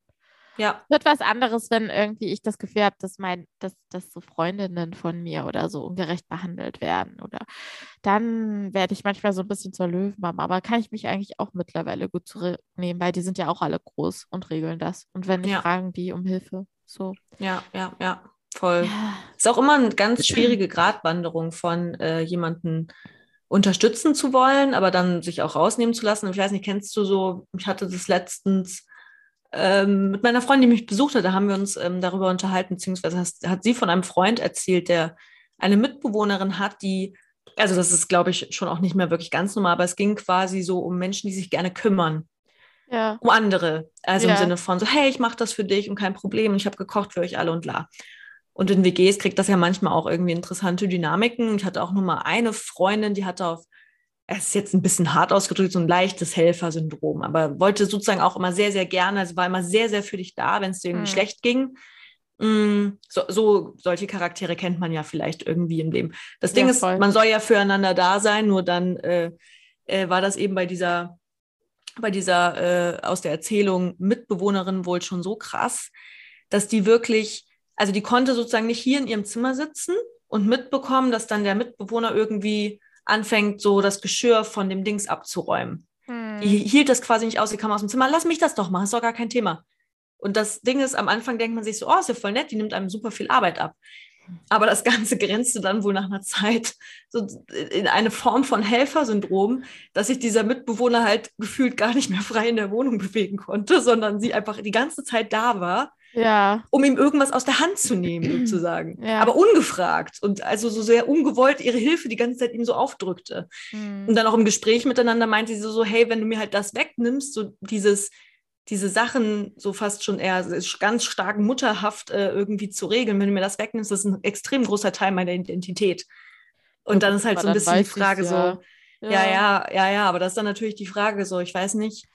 Ja. Wird was anderes, wenn irgendwie ich das Gefühl habe, dass mein, dass, dass so Freundinnen von mir oder so ungerecht behandelt werden. Oder dann werde ich manchmal so ein bisschen zur Löwenmama. Aber kann ich mich eigentlich auch mittlerweile gut zurücknehmen, weil die sind ja auch alle groß und regeln das. Und wenn nicht, ja. fragen die um Hilfe. So. Ja, ja, ja. Voll. Ja. Ist auch immer eine ganz schwierige Gratwanderung von äh, jemanden unterstützen zu wollen, aber dann sich auch rausnehmen zu lassen. Ich weiß nicht, kennst du so, ich hatte das letztens ähm, mit meiner Freundin, die mich besucht hat, da haben wir uns ähm, darüber unterhalten, beziehungsweise hat, hat sie von einem Freund erzählt, der eine Mitbewohnerin hat, die, also das ist, glaube ich, schon auch nicht mehr wirklich ganz normal, aber es ging quasi so um Menschen, die sich gerne kümmern. Ja. Um andere. Also ja. im Sinne von so, hey, ich mache das für dich und kein Problem und ich habe gekocht für euch alle und la. Und in WGs kriegt das ja manchmal auch irgendwie interessante Dynamiken. Ich hatte auch nur mal eine Freundin, die hatte auf es ist jetzt ein bisschen hart ausgedrückt, so ein leichtes Helfersyndrom, aber wollte sozusagen auch immer sehr, sehr gerne, also war immer sehr, sehr für dich da, wenn es dir irgendwie mhm. schlecht ging. Mm, so, so, solche Charaktere kennt man ja vielleicht irgendwie im Leben. Das Ding ja, ist, man soll ja füreinander da sein, nur dann äh, äh, war das eben bei dieser, bei dieser äh, aus der Erzählung Mitbewohnerin wohl schon so krass, dass die wirklich, also die konnte sozusagen nicht hier in ihrem Zimmer sitzen und mitbekommen, dass dann der Mitbewohner irgendwie anfängt, so das Geschirr von dem Dings abzuräumen. Hm. Die hielt das quasi nicht aus, sie kam aus dem Zimmer, lass mich das doch machen, ist doch gar kein Thema. Und das Ding ist, am Anfang denkt man sich so, oh, ist ja voll nett, die nimmt einem super viel Arbeit ab. Aber das Ganze grenzte dann wohl nach einer Zeit so in eine Form von Helfersyndrom, dass sich dieser Mitbewohner halt gefühlt gar nicht mehr frei in der Wohnung bewegen konnte, sondern sie einfach die ganze Zeit da war ja. um ihm irgendwas aus der Hand zu nehmen, sozusagen. Ja. Aber ungefragt und also so sehr ungewollt ihre Hilfe die ganze Zeit ihm so aufdrückte. Mhm. Und dann auch im Gespräch miteinander meinte sie so, hey, wenn du mir halt das wegnimmst, so dieses, diese Sachen so fast schon eher ganz stark mutterhaft äh, irgendwie zu regeln, wenn du mir das wegnimmst, das ist ein extrem großer Teil meiner Identität. Und dann ist halt so ein bisschen die Frage so, ja. ja, ja, ja, ja, aber das ist dann natürlich die Frage so, ich weiß nicht,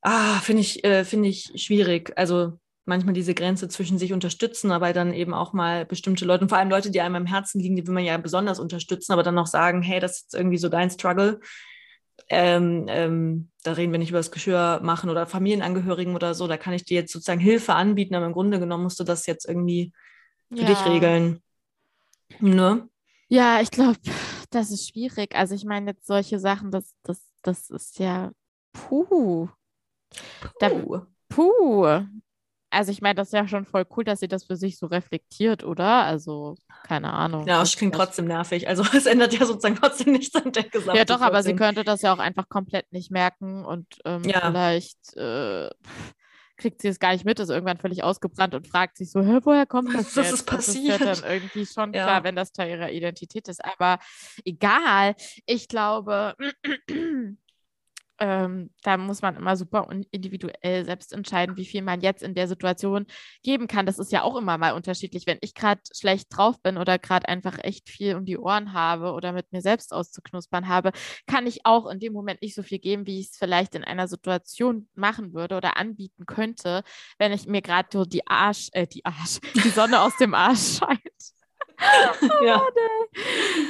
ah, finde ich, äh, finde ich schwierig. Also manchmal diese Grenze zwischen sich unterstützen, aber dann eben auch mal bestimmte Leute, und vor allem Leute, die einem am Herzen liegen, die will man ja besonders unterstützen, aber dann auch sagen, hey, das ist irgendwie so dein Struggle. Ähm, ähm, da reden wir nicht über das Geschirr machen oder Familienangehörigen oder so, da kann ich dir jetzt sozusagen Hilfe anbieten, aber im Grunde genommen musst du das jetzt irgendwie für ja. dich regeln. Ne? Ja, ich glaube, das ist schwierig. Also ich meine jetzt solche Sachen, das, das, das ist ja puh. Puh. Da, puh also ich meine, das ist ja schon voll cool, dass sie das für sich so reflektiert, oder? Also, keine Ahnung. Ja, es klingt trotzdem nervig. Also es ändert ja sozusagen trotzdem nichts an der Gesamtsituation. Ja, doch, aber sie könnte das ja auch einfach komplett nicht merken und ähm, ja. vielleicht äh, kriegt sie es gar nicht mit, ist irgendwann völlig ausgebrannt und fragt sich so, Hä, woher kommt das Was ist passiert? Das ist ja dann irgendwie schon ja. klar, wenn das Teil ihrer Identität ist. Aber egal, ich glaube, ähm, da muss man immer super individuell selbst entscheiden, wie viel man jetzt in der Situation geben kann. Das ist ja auch immer mal unterschiedlich. Wenn ich gerade schlecht drauf bin oder gerade einfach echt viel um die Ohren habe oder mit mir selbst auszuknuspern habe, kann ich auch in dem Moment nicht so viel geben, wie ich es vielleicht in einer Situation machen würde oder anbieten könnte, wenn ich mir gerade so die Arsch, äh, die Arsch, die Sonne aus dem Arsch scheint. Ja.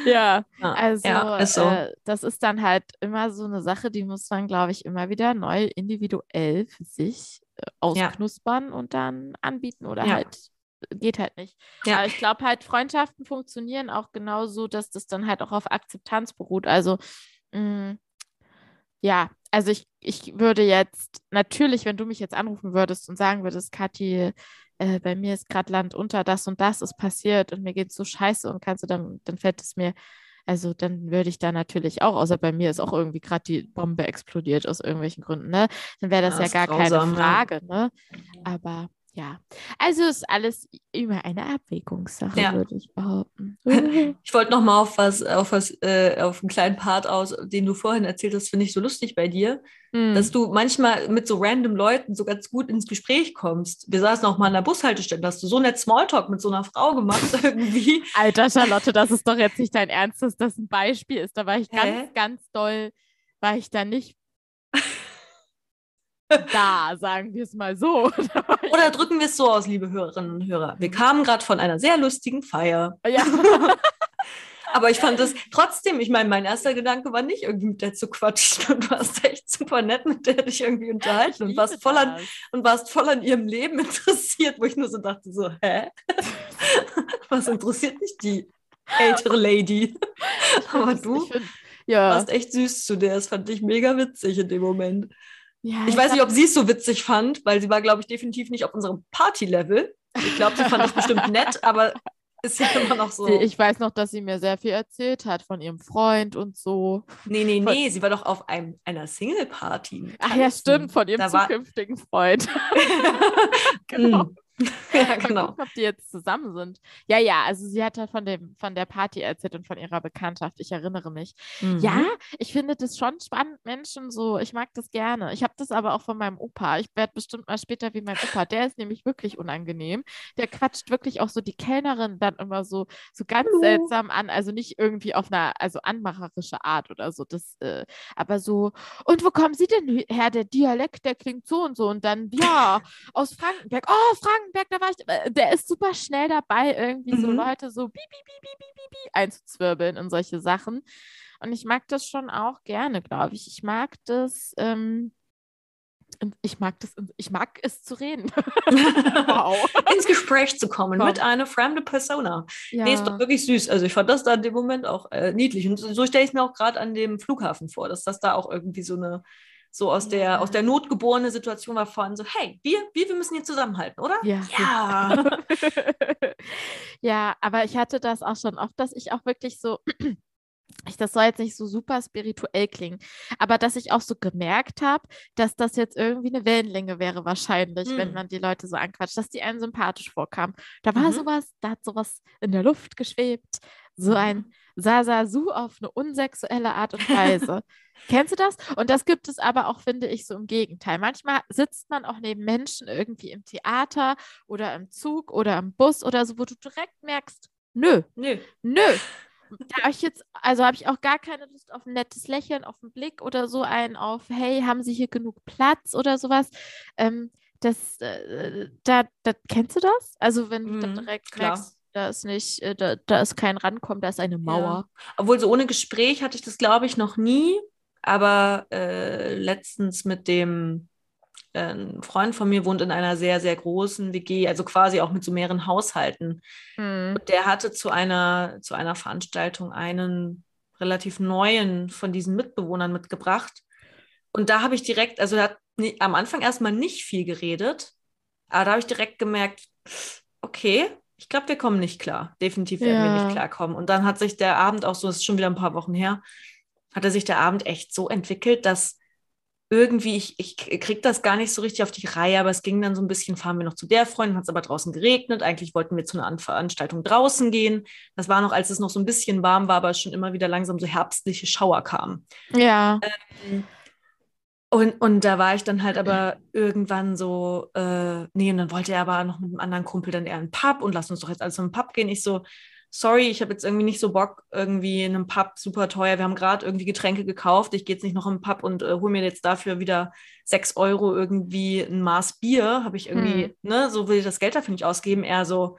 ja, also ja, ist so. äh, das ist dann halt immer so eine Sache, die muss man, glaube ich, immer wieder neu individuell für sich äh, ausknuspern ja. und dann anbieten oder ja. halt geht halt nicht. Ja. Aber ich glaube halt, Freundschaften funktionieren auch genauso, dass das dann halt auch auf Akzeptanz beruht. Also mh, mm, ja, also ich, ich würde jetzt natürlich, wenn du mich jetzt anrufen würdest und sagen würdest, Kathi, äh, bei mir ist gerade Land unter, das und das ist passiert und mir geht es so scheiße und kannst du dann, dann fällt es mir, also dann würde ich da natürlich auch, außer bei mir ist auch irgendwie gerade die Bombe explodiert aus irgendwelchen Gründen, ne? Dann wäre das ja, ja gar grausam, keine Frage, ne? Aber ja, also ist alles immer eine Abwägungssache, ja. würde ich behaupten. ich wollte noch mal auf was, auf was, äh, auf einen kleinen Part aus, den du vorhin erzählt hast, finde ich so lustig bei dir, mm. dass du manchmal mit so random Leuten so ganz gut ins Gespräch kommst. Wir saßen auch mal an der Bushaltestelle, hast du so nett Smalltalk mit so einer Frau gemacht irgendwie. Alter Charlotte, das ist doch jetzt nicht dein Ernst, dass das ein Beispiel ist. Da war ich ganz, Hä? ganz doll, war ich da nicht da, sagen wir es mal so. Oder drücken wir es so aus, liebe Hörerinnen und Hörer. Wir kamen gerade von einer sehr lustigen Feier. Ja. Aber ich fand es trotzdem, ich meine, mein erster Gedanke war nicht irgendwie mit der zu quatschen und warst echt super nett, mit der dich irgendwie unterhalten und warst, voll an, und warst voll an ihrem Leben interessiert, wo ich nur so dachte, so, hä? Was interessiert mich die ältere Lady? Aber du ja. warst echt süß zu der, das fand ich mega witzig in dem Moment. Ja, ich, ich weiß nicht, ob sie es so witzig fand, weil sie war, glaube ich, definitiv nicht auf unserem Party-Level. Ich glaube, sie fand es bestimmt nett, aber ist ja immer noch so. Ich weiß noch, dass sie mir sehr viel erzählt hat von ihrem Freund und so. Nee, nee, nee, sie war doch auf einem, einer Single-Party. Ach ja, stimmt, von ihrem da zukünftigen Freund. genau. ja, genau. Gucken, ob die jetzt zusammen sind. Ja, ja, also sie hat halt von, dem, von der Party erzählt und von ihrer Bekanntschaft. Ich erinnere mich. Mhm. Ja, ich finde das schon spannend, Menschen so. Ich mag das gerne. Ich habe das aber auch von meinem Opa. Ich werde bestimmt mal später wie mein Opa. Der ist nämlich wirklich unangenehm. Der quatscht wirklich auch so die Kellnerin dann immer so, so ganz Hallo. seltsam an. Also nicht irgendwie auf einer, also anmacherische Art oder so. Das, äh, aber so, und wo kommen Sie denn her? Der Dialekt, der klingt so und so. Und dann, ja, aus Frankenberg. Oh, Frankenberg. Frankenberg, da war ich, äh, der ist super schnell dabei, irgendwie mhm. so Leute so bi, bi, bi, bi, bi, bi einzuzwirbeln und solche Sachen. Und ich mag das schon auch gerne, glaube ich. Ich mag das, ähm, ich mag das, ich mag es zu reden. wow. Ins Gespräch zu kommen Komm. mit einer fremden Persona. Ja. Nee, ist doch wirklich süß. Also ich fand das da in dem Moment auch äh, niedlich. Und so stelle ich es mir auch gerade an dem Flughafen vor, dass das da auch irgendwie so eine so aus der, aus der Not geborene Situation war vorhin so, hey, wir, wir, wir müssen hier zusammenhalten, oder? Ja. Ja. ja, aber ich hatte das auch schon oft, dass ich auch wirklich so, ich, das soll jetzt nicht so super spirituell klingen, aber dass ich auch so gemerkt habe, dass das jetzt irgendwie eine Wellenlänge wäre wahrscheinlich, hm. wenn man die Leute so anquatscht, dass die einem sympathisch vorkamen. Da war mhm. sowas, da hat sowas in der Luft geschwebt, so ein mhm. Sasasu auf eine unsexuelle Art und Weise. Kennst du das? Und das gibt es aber auch, finde ich, so im Gegenteil. Manchmal sitzt man auch neben Menschen irgendwie im Theater oder im Zug oder im Bus oder so, wo du direkt merkst, nö, nö, nö. Da habe ich jetzt, also habe ich auch gar keine Lust auf ein nettes Lächeln, auf einen Blick oder so ein, auf, hey, haben Sie hier genug Platz oder sowas. Ähm, das, äh, da, da, kennst du das? Also wenn du dann mhm, direkt klar. merkst, da ist nicht, äh, da, da ist kein Rankommen, da ist eine Mauer. Ja. Obwohl so ohne Gespräch hatte ich das, glaube ich, noch nie. Aber äh, letztens mit dem äh, ein Freund von mir wohnt in einer sehr, sehr großen WG, also quasi auch mit so mehreren Haushalten. Mhm. Und der hatte zu einer, zu einer Veranstaltung einen relativ neuen von diesen Mitbewohnern mitgebracht. Und da habe ich direkt, also er hat am Anfang erstmal nicht viel geredet, aber da habe ich direkt gemerkt, okay, ich glaube, wir kommen nicht klar. Definitiv werden ja. wir nicht klarkommen. Und dann hat sich der Abend auch so, das ist schon wieder ein paar Wochen her, hatte sich der Abend echt so entwickelt, dass irgendwie, ich, ich kriege das gar nicht so richtig auf die Reihe, aber es ging dann so ein bisschen, fahren wir noch zu der Freundin, hat es aber draußen geregnet. Eigentlich wollten wir zu einer Veranstaltung draußen gehen. Das war noch, als es noch so ein bisschen warm war, aber schon immer wieder langsam so herbstliche Schauer kamen. Ja. Ähm, und, und da war ich dann halt aber irgendwann so, äh, nee, und dann wollte er aber noch mit einem anderen Kumpel dann eher einen Pub und lass uns doch jetzt alles zum Pub gehen. Ich so, sorry, ich habe jetzt irgendwie nicht so Bock, irgendwie in einem Pub super teuer. Wir haben gerade irgendwie Getränke gekauft. Ich gehe jetzt nicht noch im Pub und äh, hole mir jetzt dafür wieder sechs Euro irgendwie ein Maß Bier. Habe ich irgendwie, hm. ne, so will ich das Geld dafür nicht ausgeben. Eher so,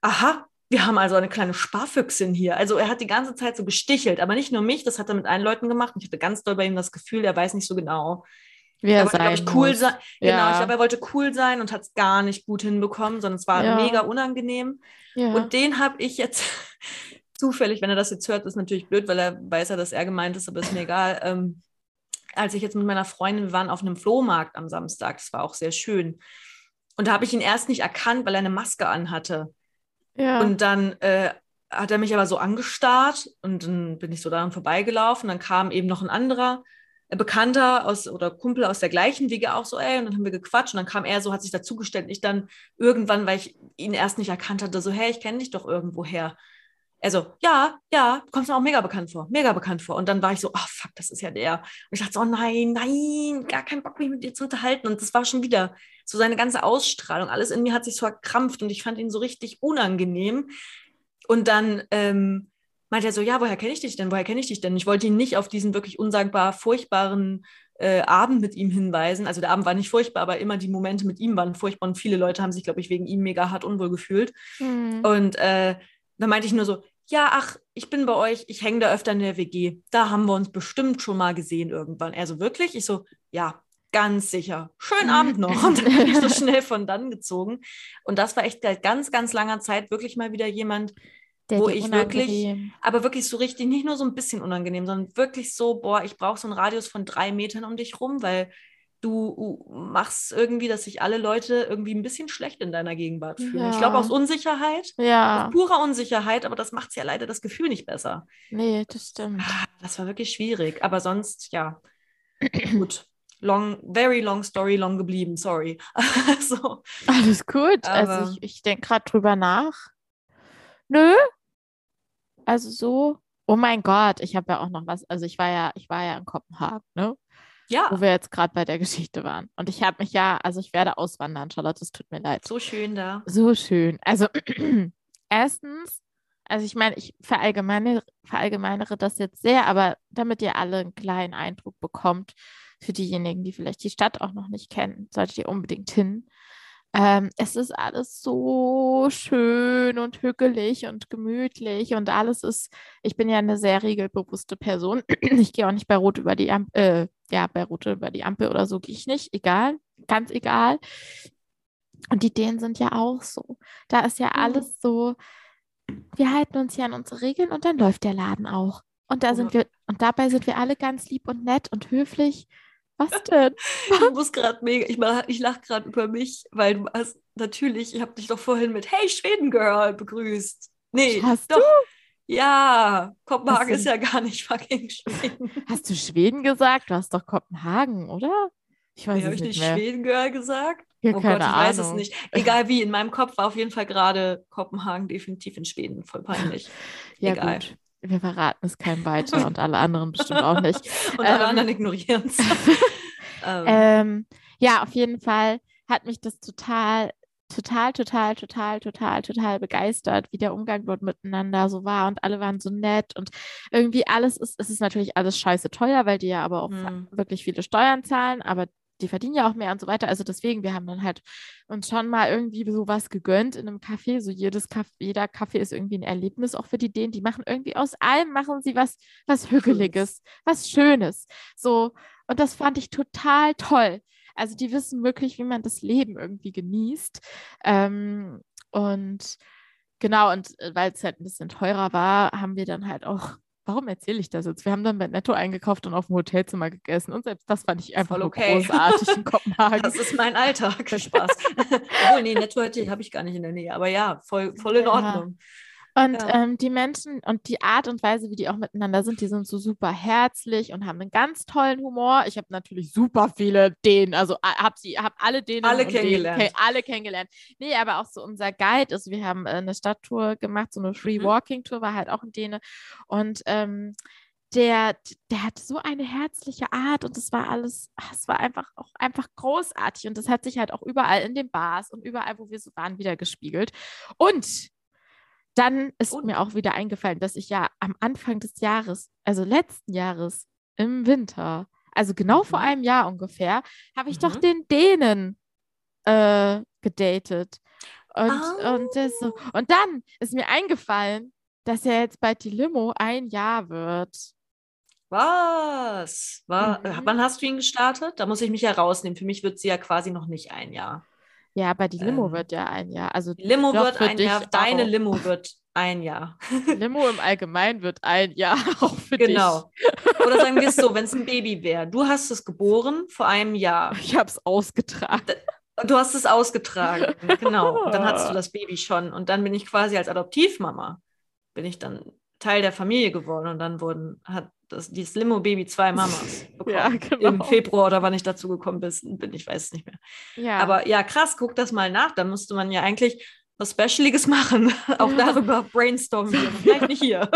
aha, wir haben also eine kleine Sparfüchsin hier. Also er hat die ganze Zeit so gestichelt, aber nicht nur mich, das hat er mit allen Leuten gemacht. Ich hatte ganz doll bei ihm das Gefühl, er weiß nicht so genau. Wie er, er wollte, ich, cool sein. Ja. Genau, ich glaube, er wollte cool sein und hat es gar nicht gut hinbekommen, sondern es war ja. mega unangenehm. Ja. Und den habe ich jetzt zufällig, wenn er das jetzt hört, ist natürlich blöd, weil er weiß ja, dass er gemeint ist, aber ist mir egal. Ähm, als ich jetzt mit meiner Freundin, wir waren auf einem Flohmarkt am Samstag, das war auch sehr schön. Und da habe ich ihn erst nicht erkannt, weil er eine Maske anhatte. Ja. Und dann äh, hat er mich aber so angestarrt und dann bin ich so daran vorbeigelaufen. Dann kam eben noch ein anderer äh, Bekannter aus oder Kumpel aus der gleichen Wege auch so, ey, und dann haben wir gequatscht und dann kam er so, hat sich dazugestellt ich dann irgendwann, weil ich ihn erst nicht erkannt hatte, so, hey, ich kenne dich doch irgendwoher. Also, ja, ja, du kommst mir auch mega bekannt vor, mega bekannt vor. Und dann war ich so, oh, fuck, das ist ja der. Und ich dachte so, oh nein, nein, gar keinen Bock, mich mit dir zu unterhalten. Und das war schon wieder so seine ganze Ausstrahlung. Alles in mir hat sich so erkrampft und ich fand ihn so richtig unangenehm. Und dann ähm, meinte er so, ja, woher kenne ich dich denn? Woher kenne ich dich denn? Ich wollte ihn nicht auf diesen wirklich unsagbar furchtbaren äh, Abend mit ihm hinweisen. Also der Abend war nicht furchtbar, aber immer die Momente mit ihm waren furchtbar und viele Leute haben sich, glaube ich, wegen ihm mega hart unwohl gefühlt. Mhm. Und äh, dann meinte ich nur so, ja, ach, ich bin bei euch, ich hänge da öfter in der WG. Da haben wir uns bestimmt schon mal gesehen irgendwann. Er so, wirklich? Ich so, ja, ganz sicher. Schönen Abend noch. Und dann bin ich so schnell von dann gezogen. Und das war echt seit ganz, ganz langer Zeit wirklich mal wieder jemand, der wo ich wirklich, aber wirklich so richtig, nicht nur so ein bisschen unangenehm, sondern wirklich so, boah, ich brauche so einen Radius von drei Metern um dich rum, weil du machst irgendwie, dass sich alle Leute irgendwie ein bisschen schlecht in deiner Gegenwart fühlen. Ja. Ich glaube aus Unsicherheit, ja. aus purer Unsicherheit, aber das macht ja leider das Gefühl nicht besser. Nee, das stimmt. Ah, das war wirklich schwierig, aber sonst, ja, gut. Long, very long story, long geblieben, sorry. so. Alles gut. Also aber also ich, ich denke gerade drüber nach. Nö. Also so. Oh mein Gott, ich habe ja auch noch was. Also ich war ja, ich war ja in Kopenhagen, ne? Ja. Wo wir jetzt gerade bei der Geschichte waren. Und ich habe mich ja, also ich werde auswandern, Charlotte, es tut mir leid. So schön da. So schön. Also erstens, also ich meine, ich verallgemeinere, verallgemeinere das jetzt sehr, aber damit ihr alle einen kleinen Eindruck bekommt, für diejenigen, die vielleicht die Stadt auch noch nicht kennen, solltet ihr unbedingt hin. Ähm, es ist alles so schön und hügelig und gemütlich und alles ist, ich bin ja eine sehr regelbewusste Person. Ich gehe auch nicht bei Rot über die Ampel, äh, ja, bei Rot über die Ampel oder so gehe ich nicht, egal, ganz egal. Und die Dänen sind ja auch so. Da ist ja alles so, wir halten uns ja an unsere Regeln und dann läuft der Laden auch. Und da sind wir, und dabei sind wir alle ganz lieb und nett und höflich was denn? Ich muss gerade mega, ich, ich lache gerade über mich, weil du hast natürlich, ich habe dich doch vorhin mit Hey Schweden Girl begrüßt. Nee, hast doch. Du? Ja, Kopenhagen ist ja gar nicht fucking Schweden. Hast du Schweden gesagt? Du hast doch Kopenhagen, oder? Ich weiß nee, habe ich nicht mehr. Schweden Girl gesagt? Ja, oh Gott, ich Ahnung. weiß es nicht. Egal wie, in meinem Kopf war auf jeden Fall gerade Kopenhagen definitiv in Schweden. Voll peinlich. ja, Egal. Gut. Wir verraten es keinem weiter und alle anderen bestimmt auch nicht. und alle ähm, anderen ignorieren es. ähm. ähm, ja, auf jeden Fall hat mich das total, total, total, total, total, total begeistert, wie der Umgang dort miteinander so war und alle waren so nett und irgendwie alles ist, es ist natürlich alles scheiße teuer, weil die ja aber auch mhm. wirklich viele Steuern zahlen, aber die verdienen ja auch mehr und so weiter. Also deswegen, wir haben dann halt uns schon mal irgendwie sowas gegönnt in einem Café. So jedes Kaffee, jeder Kaffee ist irgendwie ein Erlebnis auch für die Dänen. Die machen irgendwie aus allem machen sie was, was Hügeliges, was Schönes. So, und das fand ich total toll. Also die wissen wirklich, wie man das Leben irgendwie genießt. Ähm, und genau, und äh, weil es halt ein bisschen teurer war, haben wir dann halt auch warum erzähle ich das jetzt? Wir haben dann bei Netto eingekauft und auf dem Hotelzimmer gegessen und selbst das fand ich einfach Voll okay. großartig in Kopenhagen. Das ist mein Alltag. Spaß. Obwohl, nee, Netto habe ich gar nicht in der Nähe, aber ja, voll, voll in Ordnung. Und ja. ähm, die Menschen und die Art und Weise, wie die auch miteinander sind, die sind so super herzlich und haben einen ganz tollen Humor. Ich habe natürlich super viele Dänen, also habe sie, habe alle Dänen alle kennengelernt. Dänen, alle kennengelernt. Nee, aber auch so unser Guide ist, wir haben äh, eine Stadttour gemacht, so eine Free mhm. Walking Tour, war halt auch ein Däne und ähm, der, der hatte so eine herzliche Art und es war alles, es war einfach auch einfach großartig und das hat sich halt auch überall in den Bars und überall, wo wir so waren, wieder gespiegelt. Und dann ist Und? mir auch wieder eingefallen, dass ich ja am Anfang des Jahres, also letzten Jahres im Winter, also genau mhm. vor einem Jahr ungefähr, habe ich mhm. doch den Dänen äh, gedatet. Und, oh. und, das so. und dann ist mir eingefallen, dass ja jetzt bald die Limo ein Jahr wird. Was? War, mhm. Wann hast du ihn gestartet? Da muss ich mich ja rausnehmen. Für mich wird sie ja quasi noch nicht ein Jahr. Ja, aber die Limo ähm, wird ja ein Jahr. Also die Limo wird ein Jahr, deine Limo wird ein Jahr. Limo im Allgemeinen wird ein Jahr auch für genau. dich. Genau. Oder sagen wir es so, wenn es ein Baby wäre. Du hast es geboren vor einem Jahr. Ich habe es ausgetragen. Du hast es ausgetragen, genau. Und dann hattest du das Baby schon. Und dann bin ich quasi als Adoptivmama, bin ich dann Teil der Familie geworden. Und dann wurden, hat das, dieses Limo-Baby zwei Mamas bekommen. Ja, genau. Im Februar oder wann ich dazu gekommen bin, ich weiß es nicht mehr. Ja. Aber ja, krass, guck das mal nach. Da musste man ja eigentlich was Specialiges machen. Auch darüber brainstormen wir. Vielleicht nicht hier.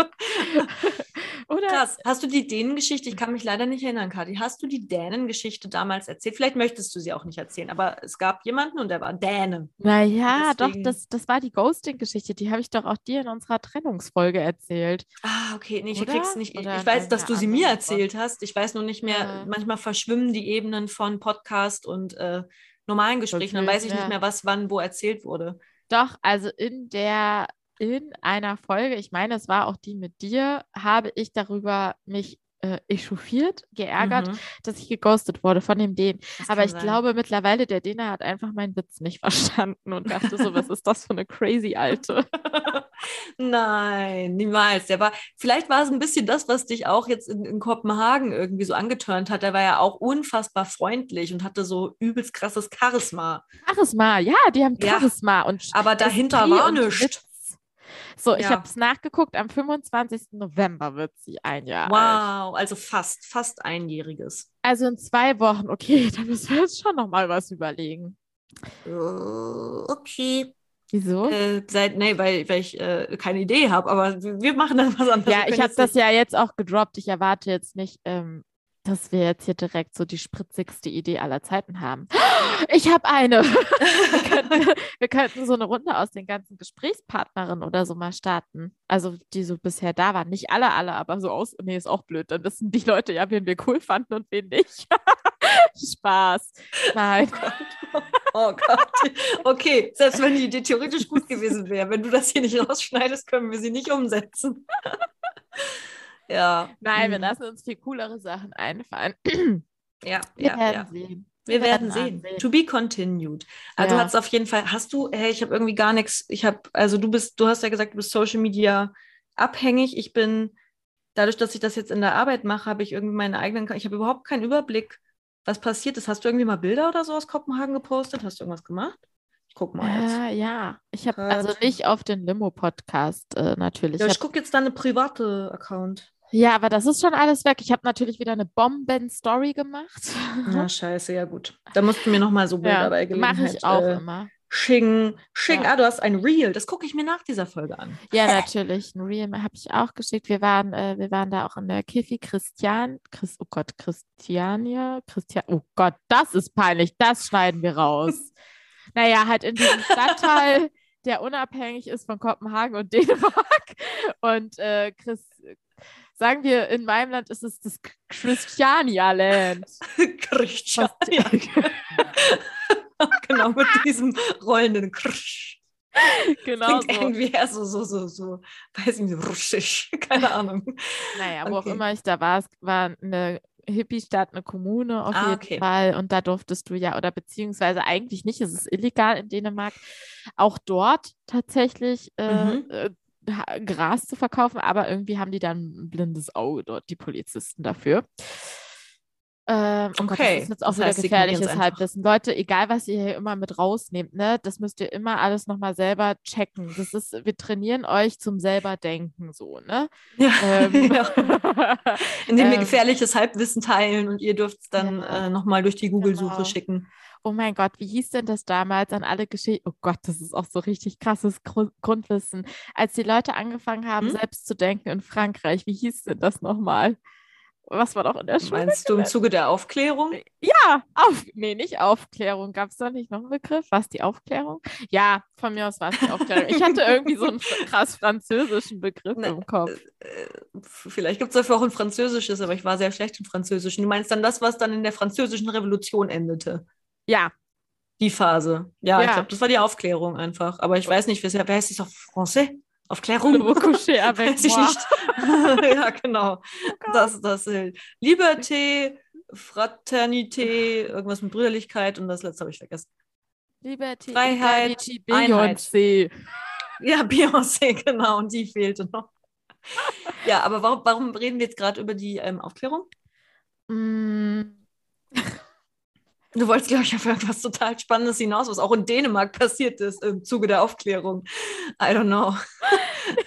Oder? Krass. Hast du die Dänengeschichte? Ich kann mich leider nicht erinnern, Kathi. Hast du die Dänengeschichte damals erzählt? Vielleicht möchtest du sie auch nicht erzählen, aber es gab jemanden und der war Däne. Naja, doch, Deswegen- das, das war die Ghosting-Geschichte. Die habe ich doch auch dir in unserer Trennungsfolge erzählt. Ah, okay. Nee, ich Oder? krieg's nicht. Ich, Oder ich weiß, dass du sie mir erzählt hast. Ich weiß nur nicht mehr. Ja. Manchmal verschwimmen die Ebenen von Podcast und äh, normalen Gesprächen. Dann weiß ich ja. nicht mehr, was wann wo erzählt wurde. Doch, also in der, in einer Folge, ich meine, es war auch die mit dir, habe ich darüber mich äh, echauffiert, geärgert, Mhm. dass ich geghostet wurde von dem. Das Aber ich sein. glaube mittlerweile, der Däne hat einfach meinen Witz nicht verstanden und dachte so, was ist das für eine crazy Alte? Nein, niemals. Der war, vielleicht war es ein bisschen das, was dich auch jetzt in, in Kopenhagen irgendwie so angetörnt hat. Der war ja auch unfassbar freundlich und hatte so übelst krasses Charisma. Charisma, ja, die haben Ja, Charisma und Aber dahinter war nichts. So, ich Ja. habe es nachgeguckt, am 25. November wird sie ein Jahr alt. Wow, also fast, fast einjähriges. Also in zwei Wochen, okay, da müssen wir uns schon nochmal was überlegen. Äh, okay. Wieso? Äh, seit, nee, weil, weil ich äh, keine Idee habe, aber wir machen dann was anderes. Ja, ich habe das ja jetzt auch gedroppt. Ich erwarte jetzt nicht, ähm, dass wir jetzt hier direkt so die spritzigste Idee aller Zeiten haben. Ich habe eine. wir, könnten, wir könnten so eine Runde aus den ganzen Gesprächspartnerinnen oder so mal starten. Also die so bisher da waren. Nicht alle, alle, aber so aus. Nee, ist auch blöd. Dann wissen die Leute ja, wen wir cool fanden und wen nicht. Spaß. Nein. Oh Gott. Okay, selbst wenn die Idee theoretisch gut gewesen wäre, wenn du das hier nicht rausschneidest, können wir sie nicht umsetzen. Ja. Nein, wir hm. lassen uns viel coolere Sachen einfallen. Ja, Wir ja, werden ja. sehen. Wir werden werden sehen. ansehen. To be continued. Also Ja. du hast auf jeden Fall, hast du, hey, ich habe irgendwie gar nichts, ich habe, also du bist, du hast ja gesagt, du bist Social Media abhängig. Ich bin, dadurch, dass ich das jetzt in der Arbeit mache, habe ich irgendwie meine eigenen, ich habe überhaupt keinen Überblick, was passiert ist. Hast du irgendwie mal Bilder oder so aus Kopenhagen gepostet? Hast du irgendwas gemacht? Ich guck mal jetzt. Äh, ja, ich habe also Grad. nicht auf den Limo-Podcast äh, natürlich. Ja, Ich gucke jetzt deine private Account. Ja, aber das ist schon alles weg. Ich habe natürlich wieder eine Bomben-Story gemacht. Na, scheiße, ja gut. Da musst du mir nochmal so Bilder ja, bei Gelegenheit mache ich auch äh, immer. schicken. Schicken. Ja. Ah, du hast ein Reel. Das gucke ich mir nach dieser Folge an. Ja, natürlich. Ein Reel habe ich auch geschickt. Wir waren, äh, wir waren da auch in der Kifi Christian. Chris, oh Gott, Christiania. Christian, oh Gott, das ist peinlich. Das schneiden wir raus. naja, halt in diesem Stadtteil, der unabhängig ist von Kopenhagen und Dänemark. Und äh, Chris, sagen wir, in meinem Land ist es das Christiania-Land. Christian. Was- Ja. genau, mit diesem rollenden Krisch. genau Klingt so. irgendwie eher so, so, so, so, weiß ich nicht, so russisch. Keine Ahnung. Naja, wo auch Okay. immer ich da war, es war eine Hippie-Stadt, eine Kommune auf Ah, jeden okay. Fall. Und da durftest du ja, oder beziehungsweise eigentlich nicht, es ist illegal in Dänemark, auch dort tatsächlich äh, Mhm. Gras zu verkaufen, aber irgendwie haben die dann ein blindes Auge dort, die Polizisten dafür. Ähm, oh Gott, Okay, das ist jetzt auch das wieder heißt, gefährliches. Halbwissen. Leute, egal was ihr hier immer mit rausnehmt, ne, das müsst ihr immer alles nochmal selber checken. Das ist, wir trainieren euch zum selber denken, so, ne? Ja. Ähm, ja. Indem wir ähm, gefährliches Halbwissen teilen und ihr dürft es dann Ja. äh, nochmal durch die Google-Suche Genau. schicken. Oh mein Gott, wie hieß denn das damals an alle Geschichten? Oh Gott, das ist auch so richtig krasses Grund Grundwissen. Als die Leute angefangen haben, Hm? selbst zu denken in Frankreich, wie hieß denn das nochmal? Was war doch in der Schule? Meinst du im Zuge der Aufklärung? Ja, auf, nee, nicht Aufklärung. Gab es da nicht noch einen Begriff? War es die Aufklärung? Ja, von mir aus war es die Aufklärung. Ich hatte irgendwie so einen krass französischen Begriff Ne, im Kopf. Äh, vielleicht gibt es dafür auch ein französisches, aber ich war sehr schlecht in Französischen. Du meinst dann das, was dann in der französischen Revolution endete? Ja, Die Phase. Ja, ich Ja. glaube, das war die Aufklärung einfach. Aber ich weiß nicht, wer heißt es auf Français? Aufklärung? Weiß ich nicht. ja, genau. Das, das äh, Liberté, Fraternité, irgendwas mit Brüderlichkeit und das letzte habe ich vergessen. Liberté, Freiheit. Beyoncé. Ja, Beyoncé, genau, und die fehlte noch. Ja, aber warum, warum reden wir jetzt gerade über die ähm, Aufklärung? Mm, Du wolltest, glaube ich, auf irgendwas total Spannendes hinaus, was auch in Dänemark passiert ist im Zuge der Aufklärung. I don't know.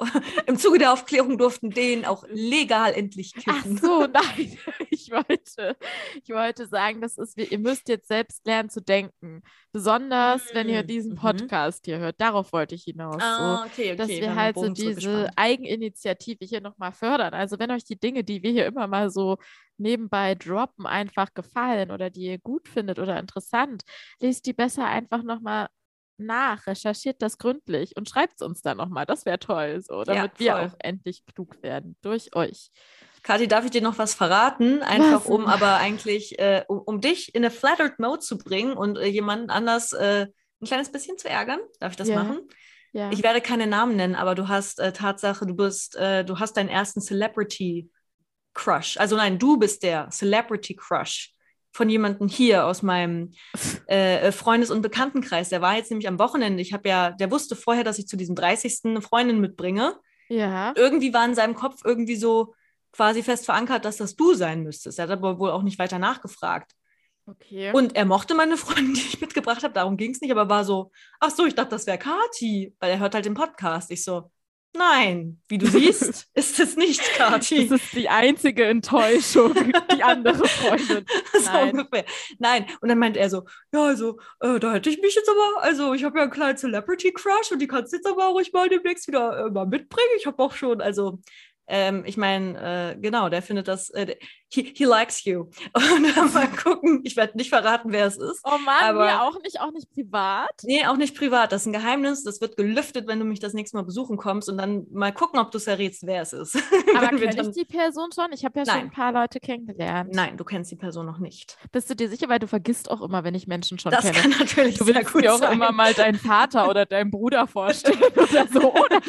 Im Zuge der Aufklärung durften Dänen auch legal endlich kiffen. Ach so, nein. Ich wollte, ich wollte sagen, das ist, ihr müsst jetzt selbst lernen zu denken. Besonders, wenn ihr diesen Mhm. Podcast hier hört. Darauf wollte ich hinaus. so Ah, okay, okay. dass wir halt den so diese zurückgespannt. Eigeninitiative hier nochmal fördern. Also wenn euch die Dinge, die wir hier immer mal so nebenbei droppen, einfach gefallen oder die ihr gut findet oder interessant, lest die besser einfach nochmal nach, recherchiert das gründlich und schreibt es uns dann nochmal. Das wäre toll, so, damit wir voll. auch endlich klug werden durch euch. Kathi, darf ich dir noch was verraten? Einfach Was um aber eigentlich, äh, um, um dich in eine Flattered Mode zu bringen und äh, jemanden anders äh, ein kleines bisschen zu ärgern. Darf ich das Ja. machen? Ja. Ich werde keine Namen nennen, aber du hast äh, Tatsache, du bist, äh, du hast deinen ersten Celebrity Crush. Also nein, du bist der Celebrity Crush von jemandem hier aus meinem äh, äh, Freundes- und Bekanntenkreis. Der war jetzt nämlich am Wochenende. Ich habe ja, der wusste vorher, dass ich zu diesem 30. eine Freundin mitbringe. ja. Irgendwie war in seinem Kopf irgendwie so quasi fest verankert, dass das du sein müsstest. Er hat aber wohl auch nicht weiter nachgefragt. Okay. Und er mochte meine Freundin, die ich mitgebracht habe, darum ging es nicht, aber war so, ach so, ich dachte, das wäre Kati, weil er hört halt den Podcast. Ich so, nein, wie du siehst, ist es nicht Kati. das ist die einzige Enttäuschung, die andere Freundin. so nein. ungefähr. Nein. Und dann meinte er so, ja, also, äh, da hätte ich mich jetzt aber, also ich habe ja einen kleinen Celebrity-Crush und die kannst du jetzt aber ruhig mal demnächst wieder äh, mal mitbringen. Ich habe auch schon, also, ähm, ich meine, äh, genau, der findet das, äh, he, he likes you. Und dann mal gucken, ich werde nicht verraten, wer es ist. Oh Mann, Aber- mir auch nicht, auch nicht privat. Nee, auch nicht privat. Das ist ein Geheimnis. Das wird gelüftet, wenn du mich das nächste Mal besuchen kommst und dann mal gucken, ob du es errätst, wer es ist. Aber kenne ich die Person schon? Ich habe ja schon Nein. ein paar Leute kennengelernt. Nein, du kennst die Person noch nicht. Bist du dir sicher, weil du vergisst auch immer, wenn ich Menschen schon Das kenne. kann natürlich Du willst mir auch sein. immer mal deinen Vater oder deinen Bruder vorstellen oder so. Oder,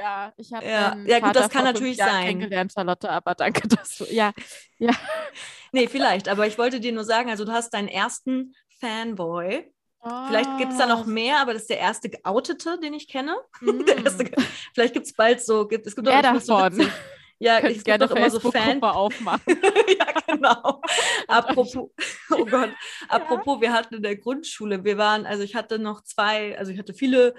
ja, ich habe Ja, ja, gut, Vater das kann natürlich Jahren sein. kennengelernt, Charlotte, aber danke, dass du, ja, ja. Nee, vielleicht, aber ich wollte dir nur sagen, also du hast deinen ersten Fanboy. Vielleicht gibt es da noch Oh, mehr, aber das ist der erste geoutete, den ich kenne. mm. Erste, vielleicht gibt es bald so, gibt, es gibt so davon. witzig- ja, Könnt es gibt gerne doch immer so Fan. Aufmachen. ja, genau. Apropos, oh Gott, apropos, wir hatten in der Grundschule, wir waren, also ich hatte noch zwei, also ich hatte viele,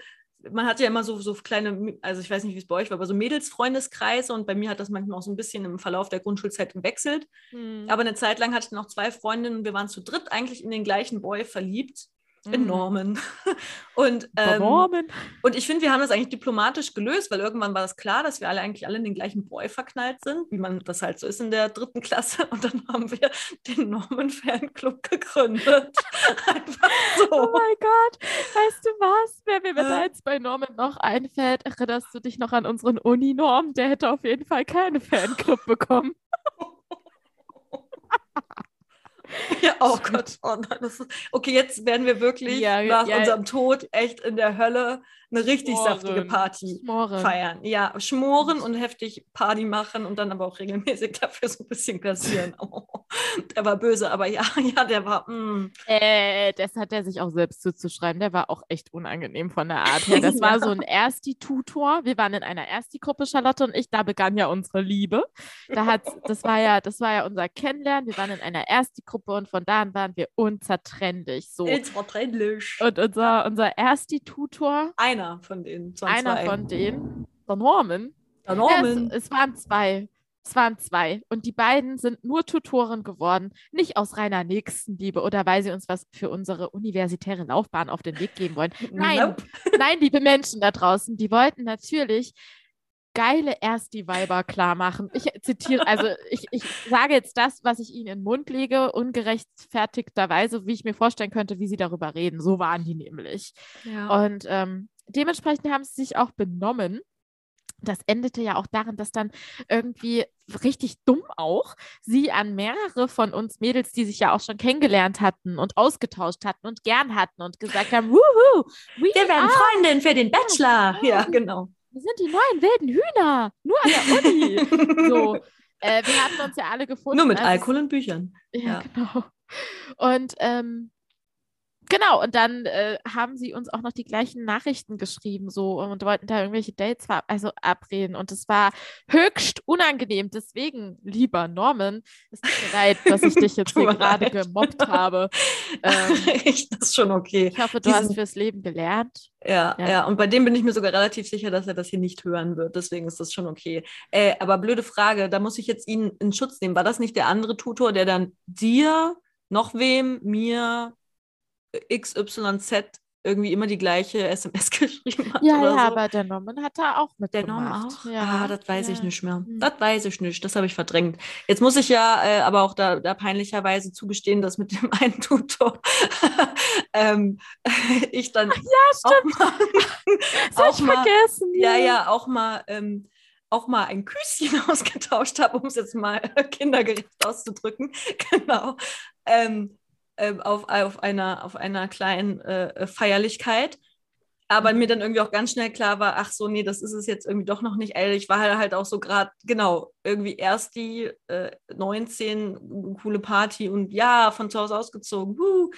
man hat ja immer so, so kleine, also ich weiß nicht, wie es bei euch war, aber so Mädelsfreundeskreise und bei mir hat das manchmal auch so ein bisschen im Verlauf der Grundschulzeit gewechselt. Hm. Aber eine Zeit lang hatte ich noch zwei Freundinnen und wir waren zu dritt eigentlich in den gleichen Boy verliebt. In Mhm. Norman. Und, ähm, Norman. und ich finde, wir haben das eigentlich diplomatisch gelöst, weil irgendwann war das klar, dass wir alle eigentlich alle in den gleichen Boy verknallt sind, wie man das halt so ist in der dritten Klasse. Und dann haben wir den Norman Fanclub gegründet. Einfach Oh so. mein Gott, weißt du was? Wer mir da Äh. jetzt bei Norman noch einfällt, erinnerst du dich noch an unseren Uni-Norm? Der hätte auf jeden Fall keine Fanclub bekommen. Ja, oh Gott. Oh nein, das ist, okay, jetzt werden wir wirklich Ja, nach ja. unserem Tod echt in der Hölle eine richtig saftige Schmoren. Party Schmoren. feiern. Ja, schmoren und heftig Party machen und dann aber auch regelmäßig dafür so ein bisschen kassieren. Oh, der war böse, aber ja, ja, der war. Mm. Äh, das hat er sich auch selbst zuzuschreiben. Der war auch echt unangenehm von der Art her. Das war so ein Ersti-Tutor. Wir waren in einer Ersti-Gruppe, Charlotte und ich. Da begann ja unsere Liebe. Da hat, das war ja, das war ja unser Kennenlernen. Wir waren in einer Ersti-Gruppe und von da an waren wir unzertrennlich. So. It's verträglich. Und unser, unser Ersti-Tutor, Einer von denen. einer zwei. von denen, der Norman, Der Ja, Norman. es, es waren zwei. Es waren zwei. Und die beiden sind nur Tutoren geworden. Nicht aus reiner Nächstenliebe oder weil sie uns was für unsere universitäre Laufbahn auf den Weg geben wollen. Nein, Nope. nein, liebe Menschen da draußen, die wollten natürlich geile Ersti-Weiber klar machen. Ich zitiere, also ich, ich sage jetzt das, was ich ihnen in den Mund lege, ungerechtfertigterweise, wie ich mir vorstellen könnte, wie sie darüber reden. So waren die nämlich. Ja. Und ähm, dementsprechend haben sie sich auch benommen. Das endete ja auch darin, dass dann irgendwie richtig dumm auch sie an mehrere von uns Mädels, die sich ja auch schon kennengelernt hatten und ausgetauscht hatten und gern hatten und gesagt haben, wuhu, we Wir werden Freundin für den Bachelor. Ja, genau. Wir sind die neuen wilden Hühner, nur an der Uni. so, äh, wir hatten uns ja alle gefunden. Nur mit Alkohol und Büchern. Ja, Ja. genau. Und ähm, genau, und dann äh, haben sie uns auch noch die gleichen Nachrichten geschrieben so und wollten da irgendwelche Dates also abreden. Und es war höchst unangenehm. Deswegen, lieber Norman, es tut mir leid, dass ich dich jetzt hier gerade gemobbt habe. Ähm, das ist schon okay. Ich hoffe, du Diesen, hast fürs Leben gelernt. Ja, ja, ja, und bei dem bin ich mir sogar relativ sicher, dass er das hier nicht hören wird. Deswegen ist das schon okay. Äh, aber blöde Frage, da muss ich jetzt ihn in Schutz nehmen. War das nicht der andere Tutor, der dann dir, noch wem, mir, XYZ irgendwie immer die gleiche SMS geschrieben hat. Ja, ja, so. aber der Norman hat da auch mit. Der Norman auch? Ja. Ah, das weiß ja. ich nicht mehr. Hm. Das weiß ich nicht. Das habe ich verdrängt. Jetzt muss ich ja äh, aber auch da, da peinlicherweise zugestehen, dass mit dem einen Tutor ähm, ich dann Ja, stimmt. auch mal, Das auch ich mal vergessen. ja, ja, auch mal ähm, auch mal ein Küsschen ausgetauscht habe, um es jetzt mal kindergerecht auszudrücken. Genau. Ähm, ähm, auf, auf, einer, auf einer kleinen äh, Feierlichkeit. Aber mir dann irgendwie auch ganz schnell klar war, ach so, nee, das ist es jetzt irgendwie doch noch nicht. Ey, ich war halt auch so gerade, genau, irgendwie erst die äh, 19, coole Party und ja, von zu Hause ausgezogen. Wuh.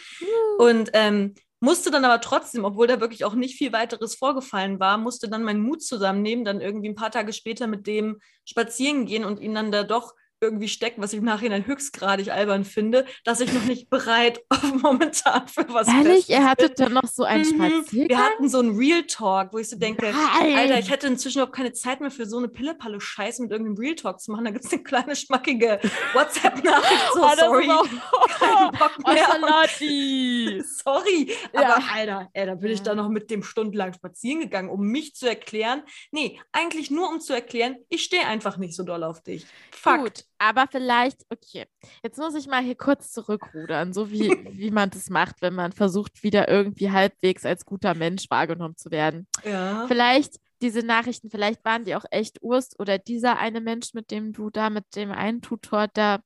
Und ähm, musste dann aber trotzdem, obwohl da wirklich auch nicht viel weiteres vorgefallen war, musste dann meinen Mut zusammennehmen, dann irgendwie ein paar Tage später mit dem spazieren gehen und ihn dann da doch irgendwie steckt, was ich im Nachhinein höchstgradig albern finde, dass ich noch nicht bereit momentan für was Ehrlich, ihr hattet bin. dann noch so einen Mhm. Spaziergang? Wir hatten so einen Real Talk, wo ich so denke, Nein. Alter, ich hätte inzwischen auch keine Zeit mehr für so eine Pillepalle-Scheiße mit irgendeinem Real Talk zu machen. Da gibt es eine kleine schmackige WhatsApp-Nachricht. So, Oh, das sorry. Keinen Bock oh, mehr. Salati. Sorry, Ja. aber Alter, ey, da bin ich Ja. da noch mit dem stundenlang spazieren gegangen, um mich zu erklären. Nee, eigentlich nur um zu erklären, ich stehe einfach nicht so doll auf dich. Fuck. Gut, aber vielleicht, okay, jetzt muss ich mal hier kurz zurückrudern, so wie, wie man das macht, wenn man versucht, wieder irgendwie halbwegs als guter Mensch wahrgenommen zu werden. Ja. Vielleicht diese Nachrichten, vielleicht waren die auch echt Urst oder dieser eine Mensch, mit dem du da, mit dem einen Tutor da,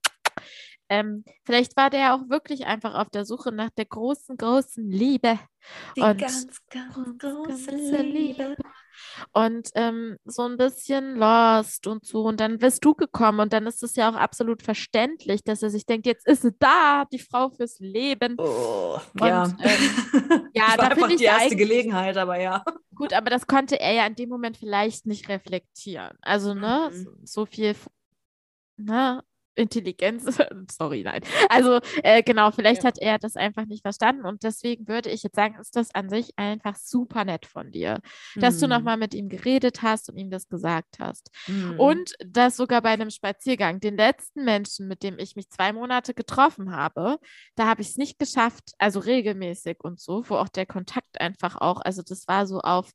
ähm, vielleicht war der auch wirklich einfach auf der Suche nach der großen, großen Liebe. Die Und ganz, ganz große ganze Liebe. Und ähm, so ein bisschen lost und so. Und dann bist du gekommen und dann ist es ja auch absolut verständlich, dass er sich denkt, jetzt ist sie da, die Frau fürs Leben. Oh, Und, ja. ähm, ja, das da war find einfach ich die erste Gelegenheit, aber ja. Gut, aber das konnte er ja in dem Moment vielleicht nicht reflektieren. Also, ne, Mhm. so, so viel, ne, Intelligenz, sorry, nein. Also, äh, genau, vielleicht Ja. hat er das einfach nicht verstanden und deswegen würde ich jetzt sagen, ist das an sich einfach super nett von dir, dass du Mhm. nochmal mit ihm geredet hast und ihm das gesagt hast. Mhm. Und das sogar bei einem Spaziergang. Den letzten Menschen, mit dem ich mich zwei Monate getroffen habe, da habe ich es nicht geschafft, also regelmäßig und so, wo auch der Kontakt einfach auch, also das war so auf,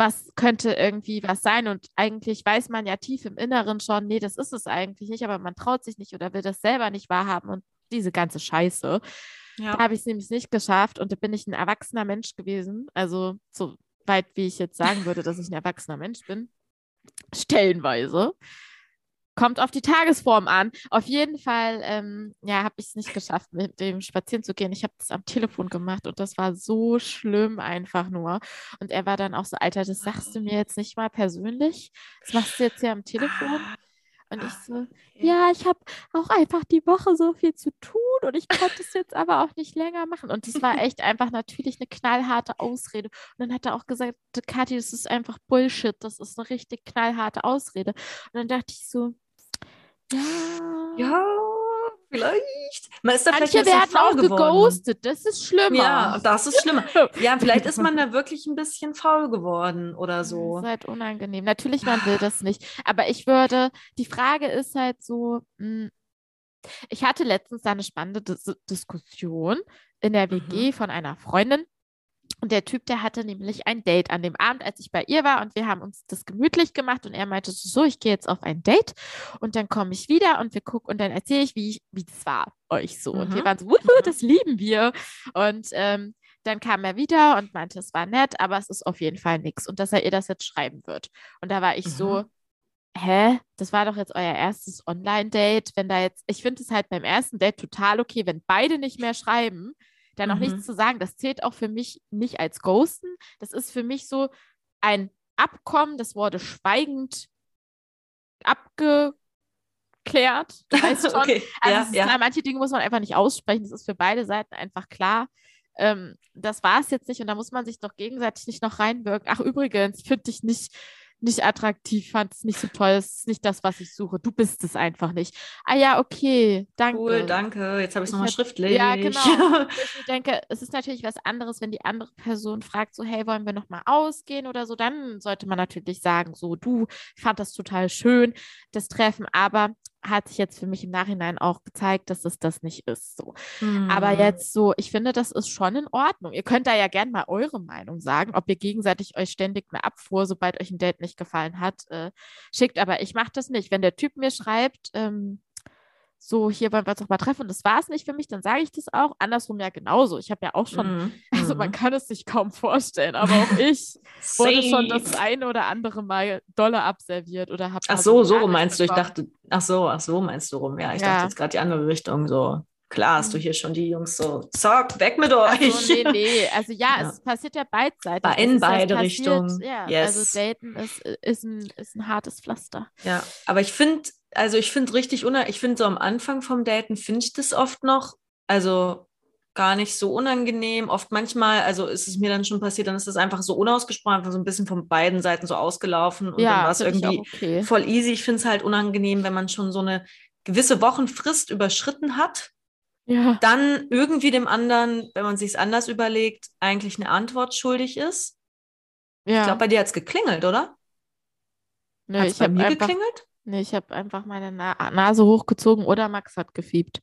was könnte irgendwie was sein? Und eigentlich weiß man ja tief im Inneren schon, nee, das ist es eigentlich nicht, aber man traut sich nicht oder will das selber nicht wahrhaben und diese ganze Scheiße. ja. Da habe ich es nämlich nicht geschafft und da bin ich ein erwachsener Mensch gewesen. Also so weit, wie ich jetzt sagen würde, dass ich ein erwachsener Mensch bin. Stellenweise. Kommt auf die Tagesform an. Auf jeden Fall, ähm, ja, habe ich es nicht geschafft, mit dem spazieren zu gehen. Ich habe das am Telefon gemacht und das war so schlimm einfach nur. Und er war dann auch so, Alter, das sagst du mir jetzt nicht mal persönlich. Das machst du jetzt hier am Telefon. Und ich so, ja, ich habe auch einfach die Woche so viel zu tun und ich konnte es jetzt aber auch nicht länger machen. Und das war echt einfach natürlich eine knallharte Ausrede. Und dann hat er auch gesagt, Kathi, das ist einfach Bullshit, das ist eine richtig knallharte Ausrede. Und dann dachte ich so, ja, Ja, vielleicht. Man ist da vielleicht manche ein bisschen werden faul auch geworden. geghostet, das ist schlimmer. Ja, das ist schlimmer. Ja, vielleicht ist man da wirklich ein bisschen faul geworden oder so. Das ist halt unangenehm. Natürlich, man will das nicht. Aber ich würde, die Frage ist halt so, mh, ich hatte letztens da eine spannende Dis Diskussion in der WG von einer Freundin. Und der Typ, der hatte nämlich ein Date an dem Abend, als ich bei ihr war und wir haben uns das gemütlich gemacht und er meinte so, so, ich gehe jetzt auf ein Date und dann komme ich wieder und wir gucken und dann erzähle ich, wie, ich, wie das war, euch so. Und wir Mhm. waren so, wuhu, das lieben wir. Und ähm, dann kam er wieder und meinte, es war nett, aber es ist auf jeden Fall nichts und dass er ihr das jetzt schreiben wird. Und da war ich so, hä, das war doch jetzt euer erstes Online-Date. Wenn da jetzt, ich finde es halt beim ersten Date total okay, wenn beide nicht mehr schreiben, dann noch Mhm. nichts zu sagen. Das zählt auch für mich nicht als Ghosten. Das ist für mich so ein Abkommen, das wurde schweigend abgeklärt. Weißt schon. okay, Also ja, ja. manche Dinge muss man einfach nicht aussprechen. Das ist für beide Seiten einfach klar. ähm, das war es jetzt nicht und da muss man sich doch gegenseitig nicht noch reinwirken. Ach, übrigens, ich finde dich nicht nicht attraktiv, fand es nicht so toll, es ist nicht das, was ich suche. Du bist es einfach nicht. Ah ja, okay, danke. Cool, danke. Jetzt habe ich es nochmal schriftlich. Ja, genau. ich denke, es ist natürlich was anderes, wenn die andere Person fragt, so, hey, wollen wir nochmal ausgehen oder so, dann sollte man natürlich sagen, so, du, ich fand das total schön, das Treffen, aber hat sich jetzt für mich im Nachhinein auch gezeigt, dass es das nicht ist. So. Hm. Aber jetzt so, ich finde, das ist schon in Ordnung. Ihr könnt da ja gerne mal eure Meinung sagen, ob ihr gegenseitig euch ständig eine Abfuhr, sobald euch ein Date nicht gefallen hat, äh, schickt. Aber ich mache das nicht. Wenn der Typ mir schreibt, ähm, so, hier wollen wir uns noch mal treffen und das war es nicht für mich, dann sage ich das auch. Andersrum ja genauso. Ich habe ja auch schon, mm, also man mhm. kann es sich kaum vorstellen, aber auch ich wurde schon das eine oder andere Mal dolle abserviert oder habe. Ach so, so meinst du? Ich dachte, ach so, ach so meinst du rum. Ja, ich ja. dachte jetzt gerade die andere Richtung so. Klar hast du mhm. hier schon die Jungs so, zack, weg mit euch. Also, nee, nee. Also ja, ja. es passiert ja beidseitig. Bei in beide Richtungen. Ja, yes. also Daten ist, ist, ein, ist ein hartes Pflaster. Ja, aber ich finde, also ich finde richtig, ich finde so am Anfang vom Daten finde ich das oft noch, also gar nicht so unangenehm. Oft manchmal, also ist es mir dann schon passiert, dann ist das einfach so unausgesprochen, einfach so ein bisschen von beiden Seiten so ausgelaufen und ja, dann war es irgendwie okay. voll easy. Ich finde es halt unangenehm, wenn man schon so eine gewisse Wochenfrist überschritten hat. Ja. Dann irgendwie dem anderen, wenn man sich es anders überlegt, eigentlich eine Antwort schuldig ist. Ja. Ich glaube, bei dir hat es geklingelt, oder? Nö, hat's ich habe geklingelt? Nee, ich habe einfach meine Na Nase hochgezogen oder Max hat gefiebt.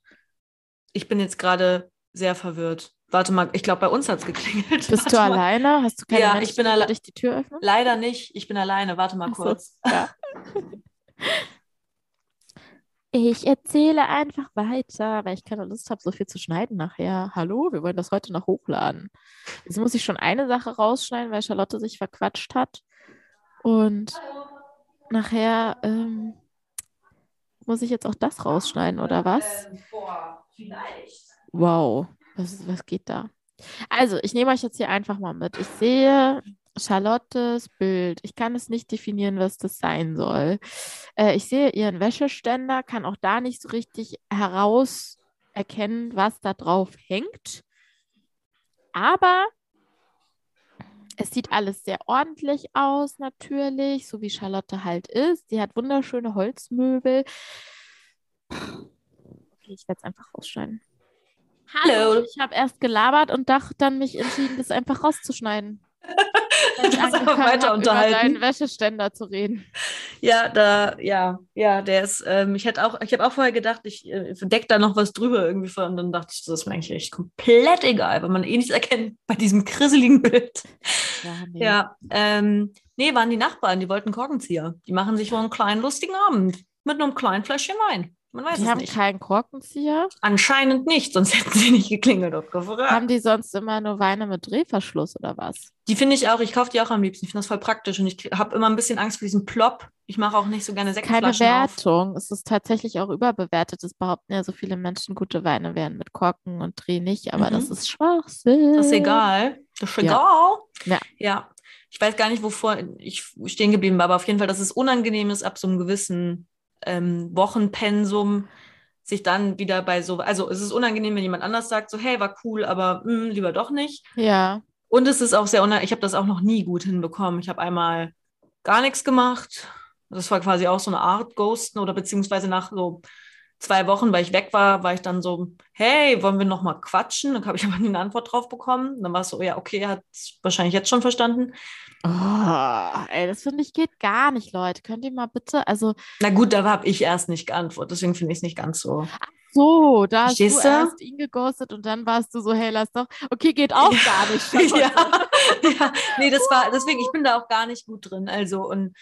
Ich bin jetzt gerade sehr verwirrt. Warte mal, ich glaube, bei uns hat es geklingelt. Bist Warte du mal. alleine? Hast du keine ja, Menschen, ich bin alleine. die Tür öffnen? Leider nicht. Ich bin alleine. Warte mal kurz. So, ja. ich erzähle einfach weiter, weil ich keine Lust habe, so viel zu schneiden nachher. Hallo, wir wollen das heute noch hochladen. Jetzt muss ich schon eine Sache rausschneiden, weil Charlotte sich verquatscht hat. Und Hallo nachher ähm, muss ich jetzt auch das rausschneiden, oder was? Boah, vielleicht. Wow, was, was geht da? Also, ich nehme euch jetzt hier einfach mal mit. Ich sehe Charlottes Bild. Ich kann es nicht definieren, was das sein soll. Äh, ich sehe ihren Wäscheständer, kann auch da nicht so richtig herauserkennen, was da drauf hängt. Aber es sieht alles sehr ordentlich aus, natürlich, so wie Charlotte halt ist. Sie hat wunderschöne Holzmöbel. Okay, ich werde es einfach rausschneiden. Hallo. Ich habe erst gelabert und dachte dann mich entschieden, das einfach rauszuschneiden. Das einfach weiter unterhalten. Über deinen Wäscheständer zu reden. Ja, da, ja, ja, der ist, ähm, ich hätte auch, ich habe auch vorher gedacht, ich äh, decke da noch was drüber irgendwie vor und dann dachte ich, das ist mir eigentlich echt komplett egal, weil man eh nichts erkennt bei diesem grisseligen Bild. Ja, nee. Ja, ähm, nee, waren die Nachbarn, die wollten Korkenzieher. Die machen sich wohl einen kleinen lustigen Abend mit einem kleinen Fläschchen Wein. Man weiß die es haben nicht. keinen Korkenzieher? Anscheinend nicht, sonst hätten sie nicht geklingelt und gefragt. Haben die sonst immer nur Weine mit Drehverschluss oder was? Die finde ich auch, ich kaufe die auch am liebsten. Ich finde das voll praktisch und ich habe immer ein bisschen Angst vor diesem Plop. Ich mache auch nicht so gerne Sektflaschen Keine Wertung. Auf. Es ist tatsächlich auch überbewertet. Es behaupten ja so viele Menschen, gute Weine wären mit Korken und Dreh nicht, aber mhm. das ist Schwachsinn. Das ist egal. Das ist egal. Ja. ja. Ich weiß gar nicht, wovor ich stehen geblieben war, aber auf jeden Fall, dass es unangenehm ist, ab so einem gewissen ähm, Wochenpensum sich dann wieder bei so, also es ist unangenehm, wenn jemand anders sagt, so, hey, war cool, aber mh, hm, lieber doch nicht. Ja. Und es ist auch sehr unangenehm, ich habe das auch noch nie gut hinbekommen. Ich habe einmal gar nichts gemacht. Das war quasi auch so eine Art Ghosten oder beziehungsweise nach so zwei Wochen, weil ich weg war, war ich dann so, hey, wollen wir noch mal quatschen? Dann habe ich aber eine Antwort drauf bekommen. Dann war es so, ja, okay, er hat es wahrscheinlich jetzt schon verstanden. Oh, ey, das finde ich geht gar nicht, Leute. Könnt ihr mal bitte, also. Na gut, da habe ich erst nicht geantwortet, deswegen finde ich es nicht ganz so. Ach so, da hast Verstehst du erst ihn geghostet und dann warst du so, hey, lass doch. Okay, geht auch ja. gar nicht. ja. ja, nee, das war, deswegen, ich bin da auch gar nicht gut drin. Also, und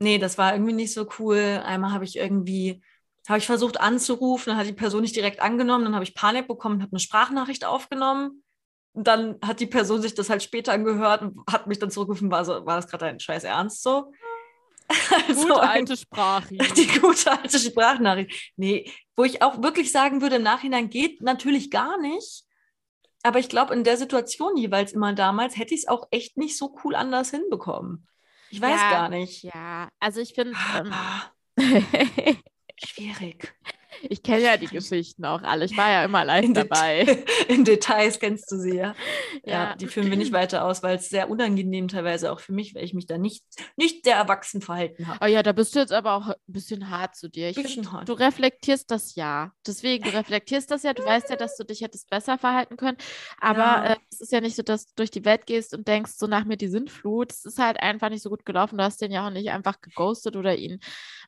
nee, das war irgendwie nicht so cool. Einmal habe ich irgendwie habe ich versucht anzurufen, dann hat die Person nicht direkt angenommen, dann habe ich Panik bekommen, habe eine Sprachnachricht aufgenommen. Und dann hat die Person sich das halt später angehört und hat mich dann zurückgerufen, war, so, war das gerade ein scheiß Ernst so? Also gute alte Sprache. Die gute alte Sprachnachricht. Nee, wo ich auch wirklich sagen würde, im Nachhinein geht natürlich gar nicht. Aber ich glaube, in der Situation jeweils immer damals hätte ich es auch echt nicht so cool anders hinbekommen. Ich weiß ja, gar nicht. Ja, also ich finde. Ähm, Schwierig. Ich kenne ja die Geschichten auch alle. Ich war ja immer live In, dabei. Det in Details kennst du sie ja. ja. Ja. die führen wir nicht weiter aus, weil es sehr unangenehm teilweise auch für mich, weil ich mich da nicht, nicht sehr erwachsen verhalten habe. Oh ja, da bist du jetzt aber auch ein bisschen hart zu dir. Ich Bisschen find, hart. du reflektierst das ja. Deswegen, du reflektierst das ja. Du weißt ja, dass du dich hättest besser verhalten können. Aber Ja. äh, es ist ja nicht so, dass du durch die Welt gehst und denkst, so nach mir die Sintflut. Es ist halt einfach nicht so gut gelaufen. Du hast den ja auch nicht einfach geghostet oder ihn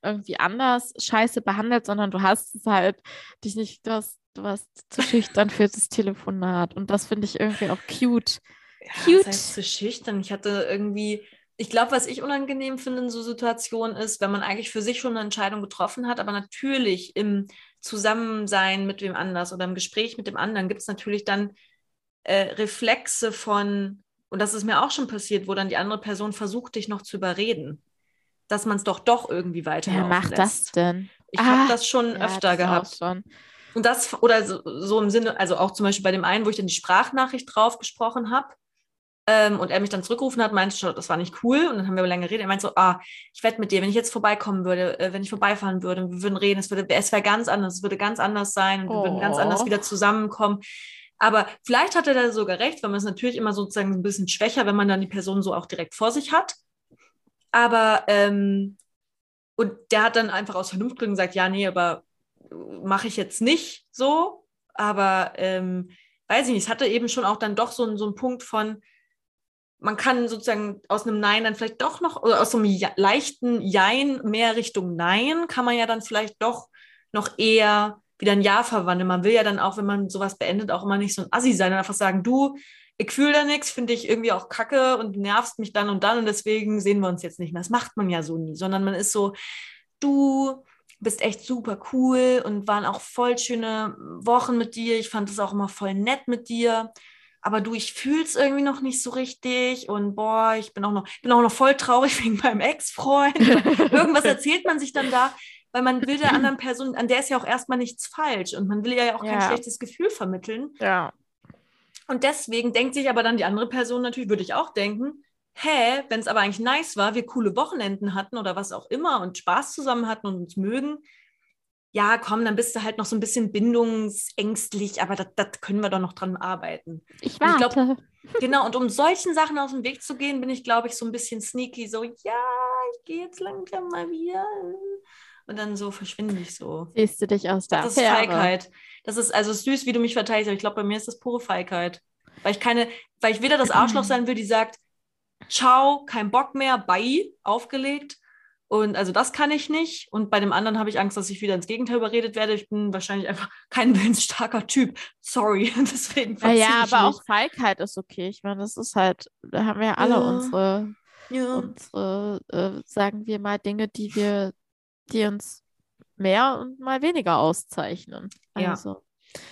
irgendwie anders scheiße behandelt, sondern du hast es halt dich nicht, du hast, du warst zu schüchtern für das Telefonat. Und das finde ich irgendwie auch cute. Ja, Cute. Das heißt zu schüchtern. Ich hatte irgendwie, ich glaube, was ich unangenehm finde in so Situationen ist, wenn man eigentlich für sich schon eine Entscheidung getroffen hat, aber natürlich im Zusammensein mit wem anders oder im Gespräch mit dem anderen gibt es natürlich dann äh, Reflexe von, und das ist mir auch schon passiert, wo dann die andere Person versucht, dich noch zu überreden, dass man es doch doch irgendwie weiter Wer macht das denn? Ich Ah, habe das schon Ja, öfter das gehabt. Schon. Und das, oder so, so im Sinne, also auch zum Beispiel bei dem einen, wo ich dann die Sprachnachricht drauf gesprochen habe ähm, und er mich dann zurückgerufen hat, meinte schon, das war nicht cool. Und dann haben wir lange geredet. Er meinte so, ah, ich wette mit dir, wenn ich jetzt vorbeikommen würde, äh, wenn ich vorbeifahren würde, wir würden reden, es, würde, es wäre ganz anders, es würde ganz anders sein und wir würden ganz Oh. anders wieder zusammenkommen. Aber vielleicht hat er da sogar recht, weil man es natürlich immer sozusagen ein bisschen schwächer, wenn man dann die Person so auch direkt vor sich hat. Aber, ähm, und der hat dann einfach aus Vernunftgründen gesagt, ja, nee, aber mache ich jetzt nicht so. Aber ähm, weiß ich nicht, es hatte eben schon auch dann doch so, einen- so einen Punkt von, man kann sozusagen aus einem Nein dann vielleicht doch noch, oder aus so einem ja, leichten Jein mehr Richtung Nein, kann man ja dann vielleicht doch noch eher wieder ein Ja verwandeln. Man will ja dann auch, wenn man sowas beendet, auch immer nicht so ein Assi sein und einfach sagen, du, ich fühle da nichts, finde ich irgendwie auch kacke und nervst mich dann und dann und deswegen sehen wir uns jetzt nicht mehr. Das macht man ja so nie, sondern man ist so, du bist echt super cool und waren auch voll schöne Wochen mit dir. Ich fand es auch immer voll nett mit dir. Aber du, ich fühle es irgendwie noch nicht so richtig und boah, ich bin auch noch, bin auch noch voll traurig wegen meinem Ex-Freund. Irgendwas erzählt man sich dann da, weil man will der anderen Person, an der ist ja auch erstmal nichts falsch und man will ja auch kein Ja. schlechtes Gefühl vermitteln. Ja. Und deswegen denkt sich aber dann die andere Person natürlich, würde ich auch denken, hä, wenn es aber eigentlich nice war, wir coole Wochenenden hatten oder was auch immer und Spaß zusammen hatten und uns mögen, ja, komm, dann bist du halt noch so ein bisschen bindungsängstlich, aber das, können wir doch noch dran arbeiten. Ich Und ich glaub- warte. Genau, und um solchen Sachen aus dem Weg zu gehen, bin ich, glaube ich, so ein bisschen sneaky, so, ja, ich gehe jetzt langsam mal wieder. Und dann so verschwinde ich so. Siehst du dich aus der Das ist Affäre? Feigheit. Das ist also süß, wie du mich verteidigst, aber ich glaube, bei mir ist das pure Feigheit. Weil ich keine, weil ich weder das Arschloch sein will, die sagt, ciao, kein Bock mehr, bye, aufgelegt. Und also das kann ich nicht. Und bei dem anderen habe ich Angst, dass ich wieder ins Gegenteil überredet werde. Ich bin wahrscheinlich einfach kein willensstarker Typ. Sorry. Deswegen Ja, ja, aber mich. auch Feigheit ist okay. Ich meine, das ist halt, da haben wir ja alle Ja. unsere, Ja. unsere äh, sagen wir mal, Dinge, die wir, die uns mehr und mal weniger auszeichnen. Ja. Also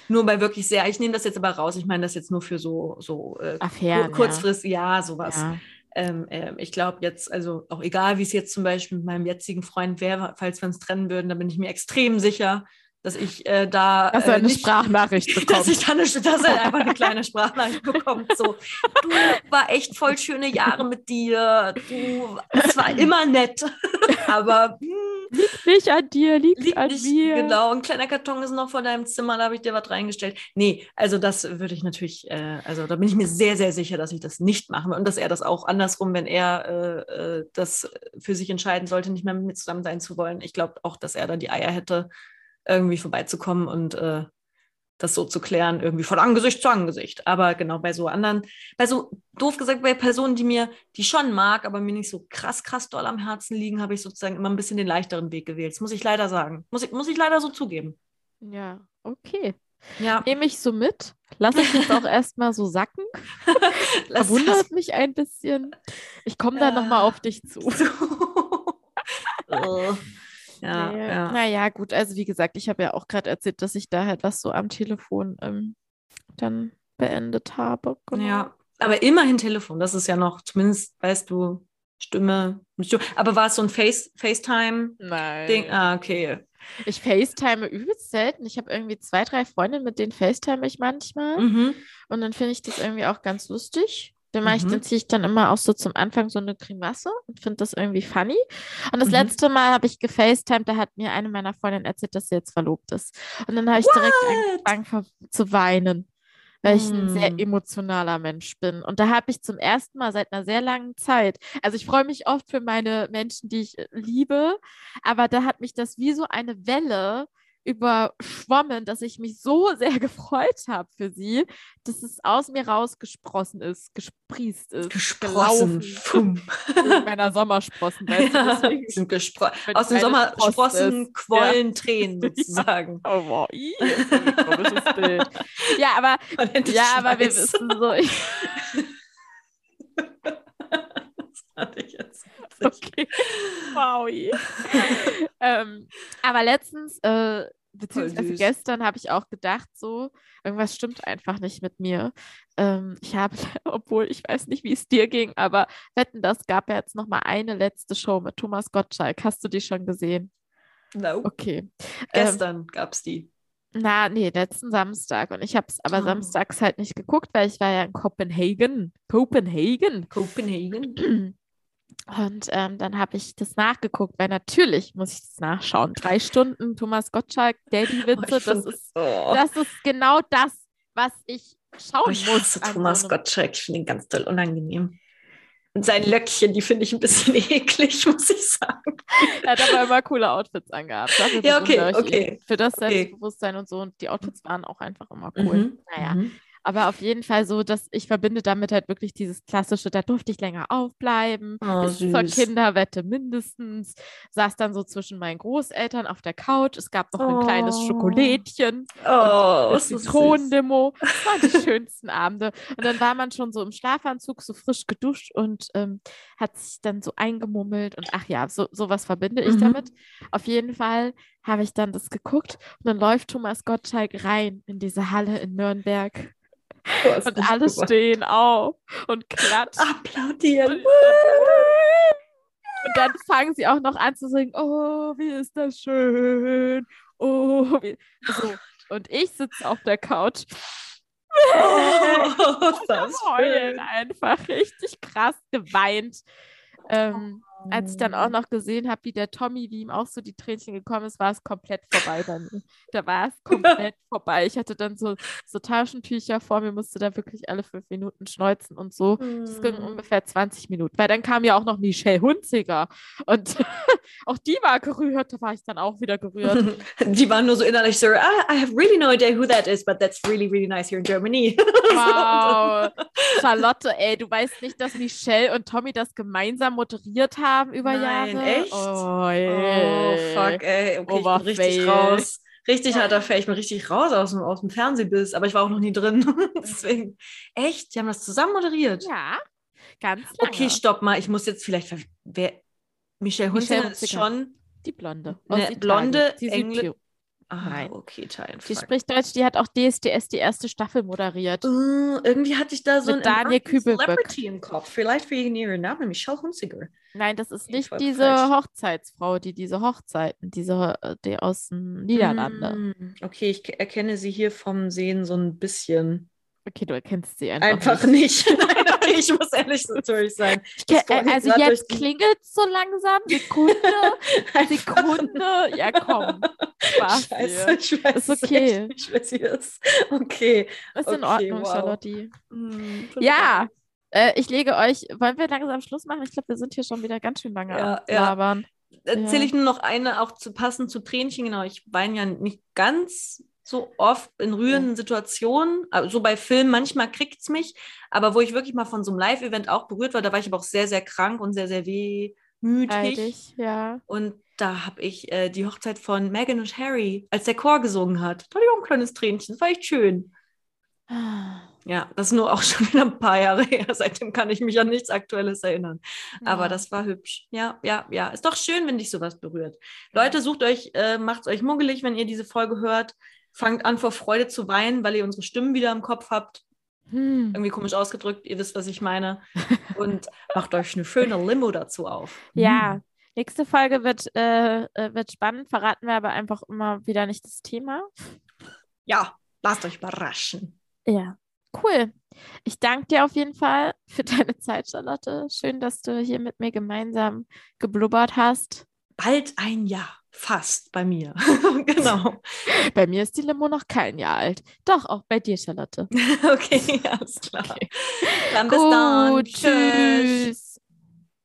Nur bei wirklich sehr, ich nehme das jetzt aber raus, ich meine das jetzt nur für so, so äh, Affären. kur kurzfrist, ja, sowas. Ja. Ähm, ähm, ich glaube jetzt, also auch egal, wie es jetzt zum Beispiel mit meinem jetzigen Freund wäre, falls wir uns trennen würden, da bin ich mir extrem sicher, dass ich äh, da Dass er äh, eine nicht, Sprachnachricht dass bekommt. ich dann eine, dass er einfach eine kleine Sprachnachricht bekommt. So, du war echt voll schöne Jahre mit dir. Du, es war immer nett, aber hm, Nicht an dir, liegt, liegt an nicht mir. genau. Ein kleiner Karton ist noch vor deinem Zimmer, da habe ich dir was reingestellt. Nee, also das würde ich natürlich, äh, also da bin ich mir sehr, sehr sicher, dass ich das nicht machen will und dass er das auch andersrum, wenn er äh, äh, das für sich entscheiden sollte, nicht mehr mit mir zusammen sein zu wollen. Ich glaube auch, dass er dann die Eier hätte, irgendwie vorbeizukommen und äh, das so zu klären, irgendwie von Angesicht zu Angesicht. Aber genau bei so anderen, bei so doof gesagt, bei Personen, die mir, die schon mag, aber mir nicht so krass, krass doll am Herzen liegen, habe ich sozusagen immer ein bisschen den leichteren Weg gewählt. Das muss ich leider sagen. Muss ich, muss ich leider so zugeben. Ja, okay. Ja, Nehme ich so mit. Lasse ich jetzt auch erstmal so sacken. lass Verwundert mich ein bisschen. Ich komme dann Ja. nochmal auf dich zu. das ja, ja. Naja, gut, also wie gesagt, ich habe ja auch gerade erzählt, dass ich da halt was so am Telefon ähm, dann beendet habe. Genau. ja. Aber immerhin Telefon, das ist ja noch, zumindest weißt du, Stimme. Stimme. Aber war es so ein Face, FaceTime-Ding? Nein. Ah, okay. Ich FaceTime übelst selten. Ich habe irgendwie zwei, drei Freundinnen, mit denen FaceTime ich manchmal. Mhm. Und dann finde ich das irgendwie auch ganz lustig. Den, mach ich, Mhm. den ziehe ich dann immer auch so zum Anfang so eine Grimasse und finde das irgendwie funny. Und das Mhm. letzte Mal habe ich gefacetimed, da hat mir eine meiner Freundinnen erzählt, dass sie jetzt verlobt ist. Und dann habe ich direkt What? angefangen ver- zu weinen, weil ich ein sehr Mm. emotionaler Mensch bin. Und da habe ich zum ersten Mal seit einer sehr langen Zeit, also ich freue mich oft für meine Menschen, die ich äh, liebe, aber da hat mich das wie so eine Welle überschwommen, dass ich mich so sehr gefreut habe für sie, dass es aus mir rausgesprossen ist, gesprießt ist, Gesprossen. in meiner Sommersprossen. Weißt du, Ja, sind gespro aus Sommersprossen ist. quollen Tränen sozusagen. Oh, wow. Komisches Bild. Ja, aber, ja, aber wir wissen so. Ich, Das fand ich jetzt. Okay. Wow. ähm, aber letztens, äh, beziehungsweise gestern, habe ich auch gedacht, so, irgendwas stimmt einfach nicht mit mir. Ähm, ich habe, obwohl ich weiß nicht, wie es dir ging, aber wetten, das gab ja jetzt noch mal eine letzte Show mit Thomas Gottschalk. Hast du die schon gesehen? No. Okay. Ähm, Gestern gab es die. Na, nee, letzten Samstag. Und ich habe es aber Ah. samstags halt nicht geguckt, weil ich war ja in Kopenhagen. Kopenhagen. Copenhagen. Und ähm, dann habe ich das nachgeguckt, weil natürlich muss ich das nachschauen. Drei Stunden Thomas Gottschalk, Daddy-Witze, Oh, das, ist, oh. das ist genau das, was ich Oh, schauen ich muss. Thomas so Gottschalk. Ich finde ihn ganz toll unangenehm. Und sein Löckchen, die finde ich ein bisschen eklig, muss ich sagen. Er hat aber immer coole Outfits angehabt. Ja, okay, okay, Für das okay. Selbstbewusstsein und so. Und die Outfits waren auch einfach immer cool. Mhm, Naja. mhm. Aber auf jeden Fall so, dass ich verbinde damit halt wirklich dieses klassische, da durfte ich länger aufbleiben, Oh, bis zur. Kinderwette mindestens, saß dann so zwischen meinen Großeltern auf der Couch, es gab noch ein kleines Oh. Schokolädchen, Oh, das so süß. Zitronendemo, das waren die schönsten Abende. Und dann war man schon so im Schlafanzug, so frisch geduscht und ähm, hat sich dann so eingemummelt und ach ja, so sowas verbinde ich Mhm. damit. Auf jeden Fall habe ich dann das geguckt und dann läuft Thomas Gottschalk rein in diese Halle in Nürnberg. Und alle gemacht. stehen auf und klatschen. Applaudieren. Und dann fangen sie auch noch an zu singen, oh, wie ist das schön. Oh, wie... so. Und ich sitze auf der Couch. Oh, das heulen schön. einfach richtig krass geweint. Ähm, als ich dann auch noch gesehen habe, wie der Tommy, wie ihm auch so die Tränchen gekommen ist, war es komplett vorbei bei mir. Da war es komplett vorbei. Ich hatte dann so, so Taschentücher vor mir, musste da wirklich alle fünf Minuten schneuzen und so. Das ging Mm. ungefähr 20 Minuten, weil dann kam ja auch noch Michelle Hunziger und auch die war gerührt, da war ich dann auch wieder gerührt. Die waren nur so innerlich so, ah, I have really no idea who that is, but that's really, really nice here in Germany. Wow, Charlotte, ey, du weißt nicht, dass Michelle und Tommy das gemeinsam moderiert haben über Nein, Jahre? echt? Oh, Oh, ey. fuck, ey. Okay, ich bin Oberfail. richtig raus. Richtig harter Fail. Ich bin richtig raus aus dem, aus dem Fernsehbiss, aber ich war auch noch nie drin. Deswegen, echt? Die haben das zusammen moderiert? Ja, ganz lange. Okay, stopp mal. Ich muss jetzt vielleicht. Wer, Michelle Hunziker ist schon. Die Blonde. Eine blonde die Engl- Ah, Nein. okay, Italien. Die spricht Deutsch, die hat auch DSDS die erste Staffel moderiert. Äh, irgendwie hatte ich da so Mit einen Daniel. Celebrity im Kopf. Vielleicht wegen ihrer Name, Michelle Hunziker. Nein, das ist nicht diese falsch. Hochzeitsfrau, die diese Hochzeiten, diese äh, die aus den Niederlanden. Mm, Okay, ich ke- erkenne sie hier vom Sehen so ein bisschen. Okay, du erkennst sie einfach, Einfach nicht. nicht. Ich muss ehrlich natürlich sein. Ich äh, also jetzt klingelt es so langsam. Sekunde, Sekunde. Ja, komm. Spaß Scheiße, hier. ich weiß Ist okay. nicht, wer sie ist. Okay. Ist in Okay, Ordnung, wow. Charlotte. Hm, Ja, äh, ich lege euch. Wollen wir langsam Schluss machen? Ich glaube, wir sind hier schon wieder ganz schön lange Ja, ja. labern. leid. Erzähle Ja. ich nur noch eine, auch zu passen zu Tränchen. Genau, ich weine ja nicht ganz so oft in rührenden Situationen. Also so bei Filmen, manchmal kriegt es mich. Aber wo ich wirklich mal von so einem Live-Event auch berührt war, da war ich aber auch sehr, sehr krank und sehr, sehr wehmütig. Ja. Und da habe ich äh, die Hochzeit von Meghan und Harry, als der Chor gesungen hat. Da hatte ich auch ein kleines Tränchen. Das war echt schön. Ja, das ist nur auch schon wieder ein paar Jahre her. Seitdem kann ich mich an nichts Aktuelles erinnern. Aber Ja. das war hübsch. Ja, ja, ja. Ist doch schön, wenn dich sowas berührt. Leute, sucht euch, äh, macht euch muggelig, wenn ihr diese Folge hört. Fangt an, vor Freude zu weinen, weil ihr unsere Stimmen wieder im Kopf habt. Hm. Irgendwie komisch ausgedrückt, ihr wisst, was ich meine. Und macht euch eine schöne Limo dazu auf. Ja, nächste Folge wird, äh, äh, wird spannend. Verraten wir aber einfach immer wieder nicht das Thema. Ja, lasst euch überraschen. Ja, cool. Ich danke dir auf jeden Fall für deine Zeit, Charlotte. Schön, dass du hier mit mir gemeinsam geblubbert hast. Bald ein Jahr. Fast bei mir. genau. Bei mir ist die Limo noch kein Jahr alt. Doch, auch bei dir, Charlotte. okay, alles klar. Okay. Dann bis Gut, dann. Tschüss.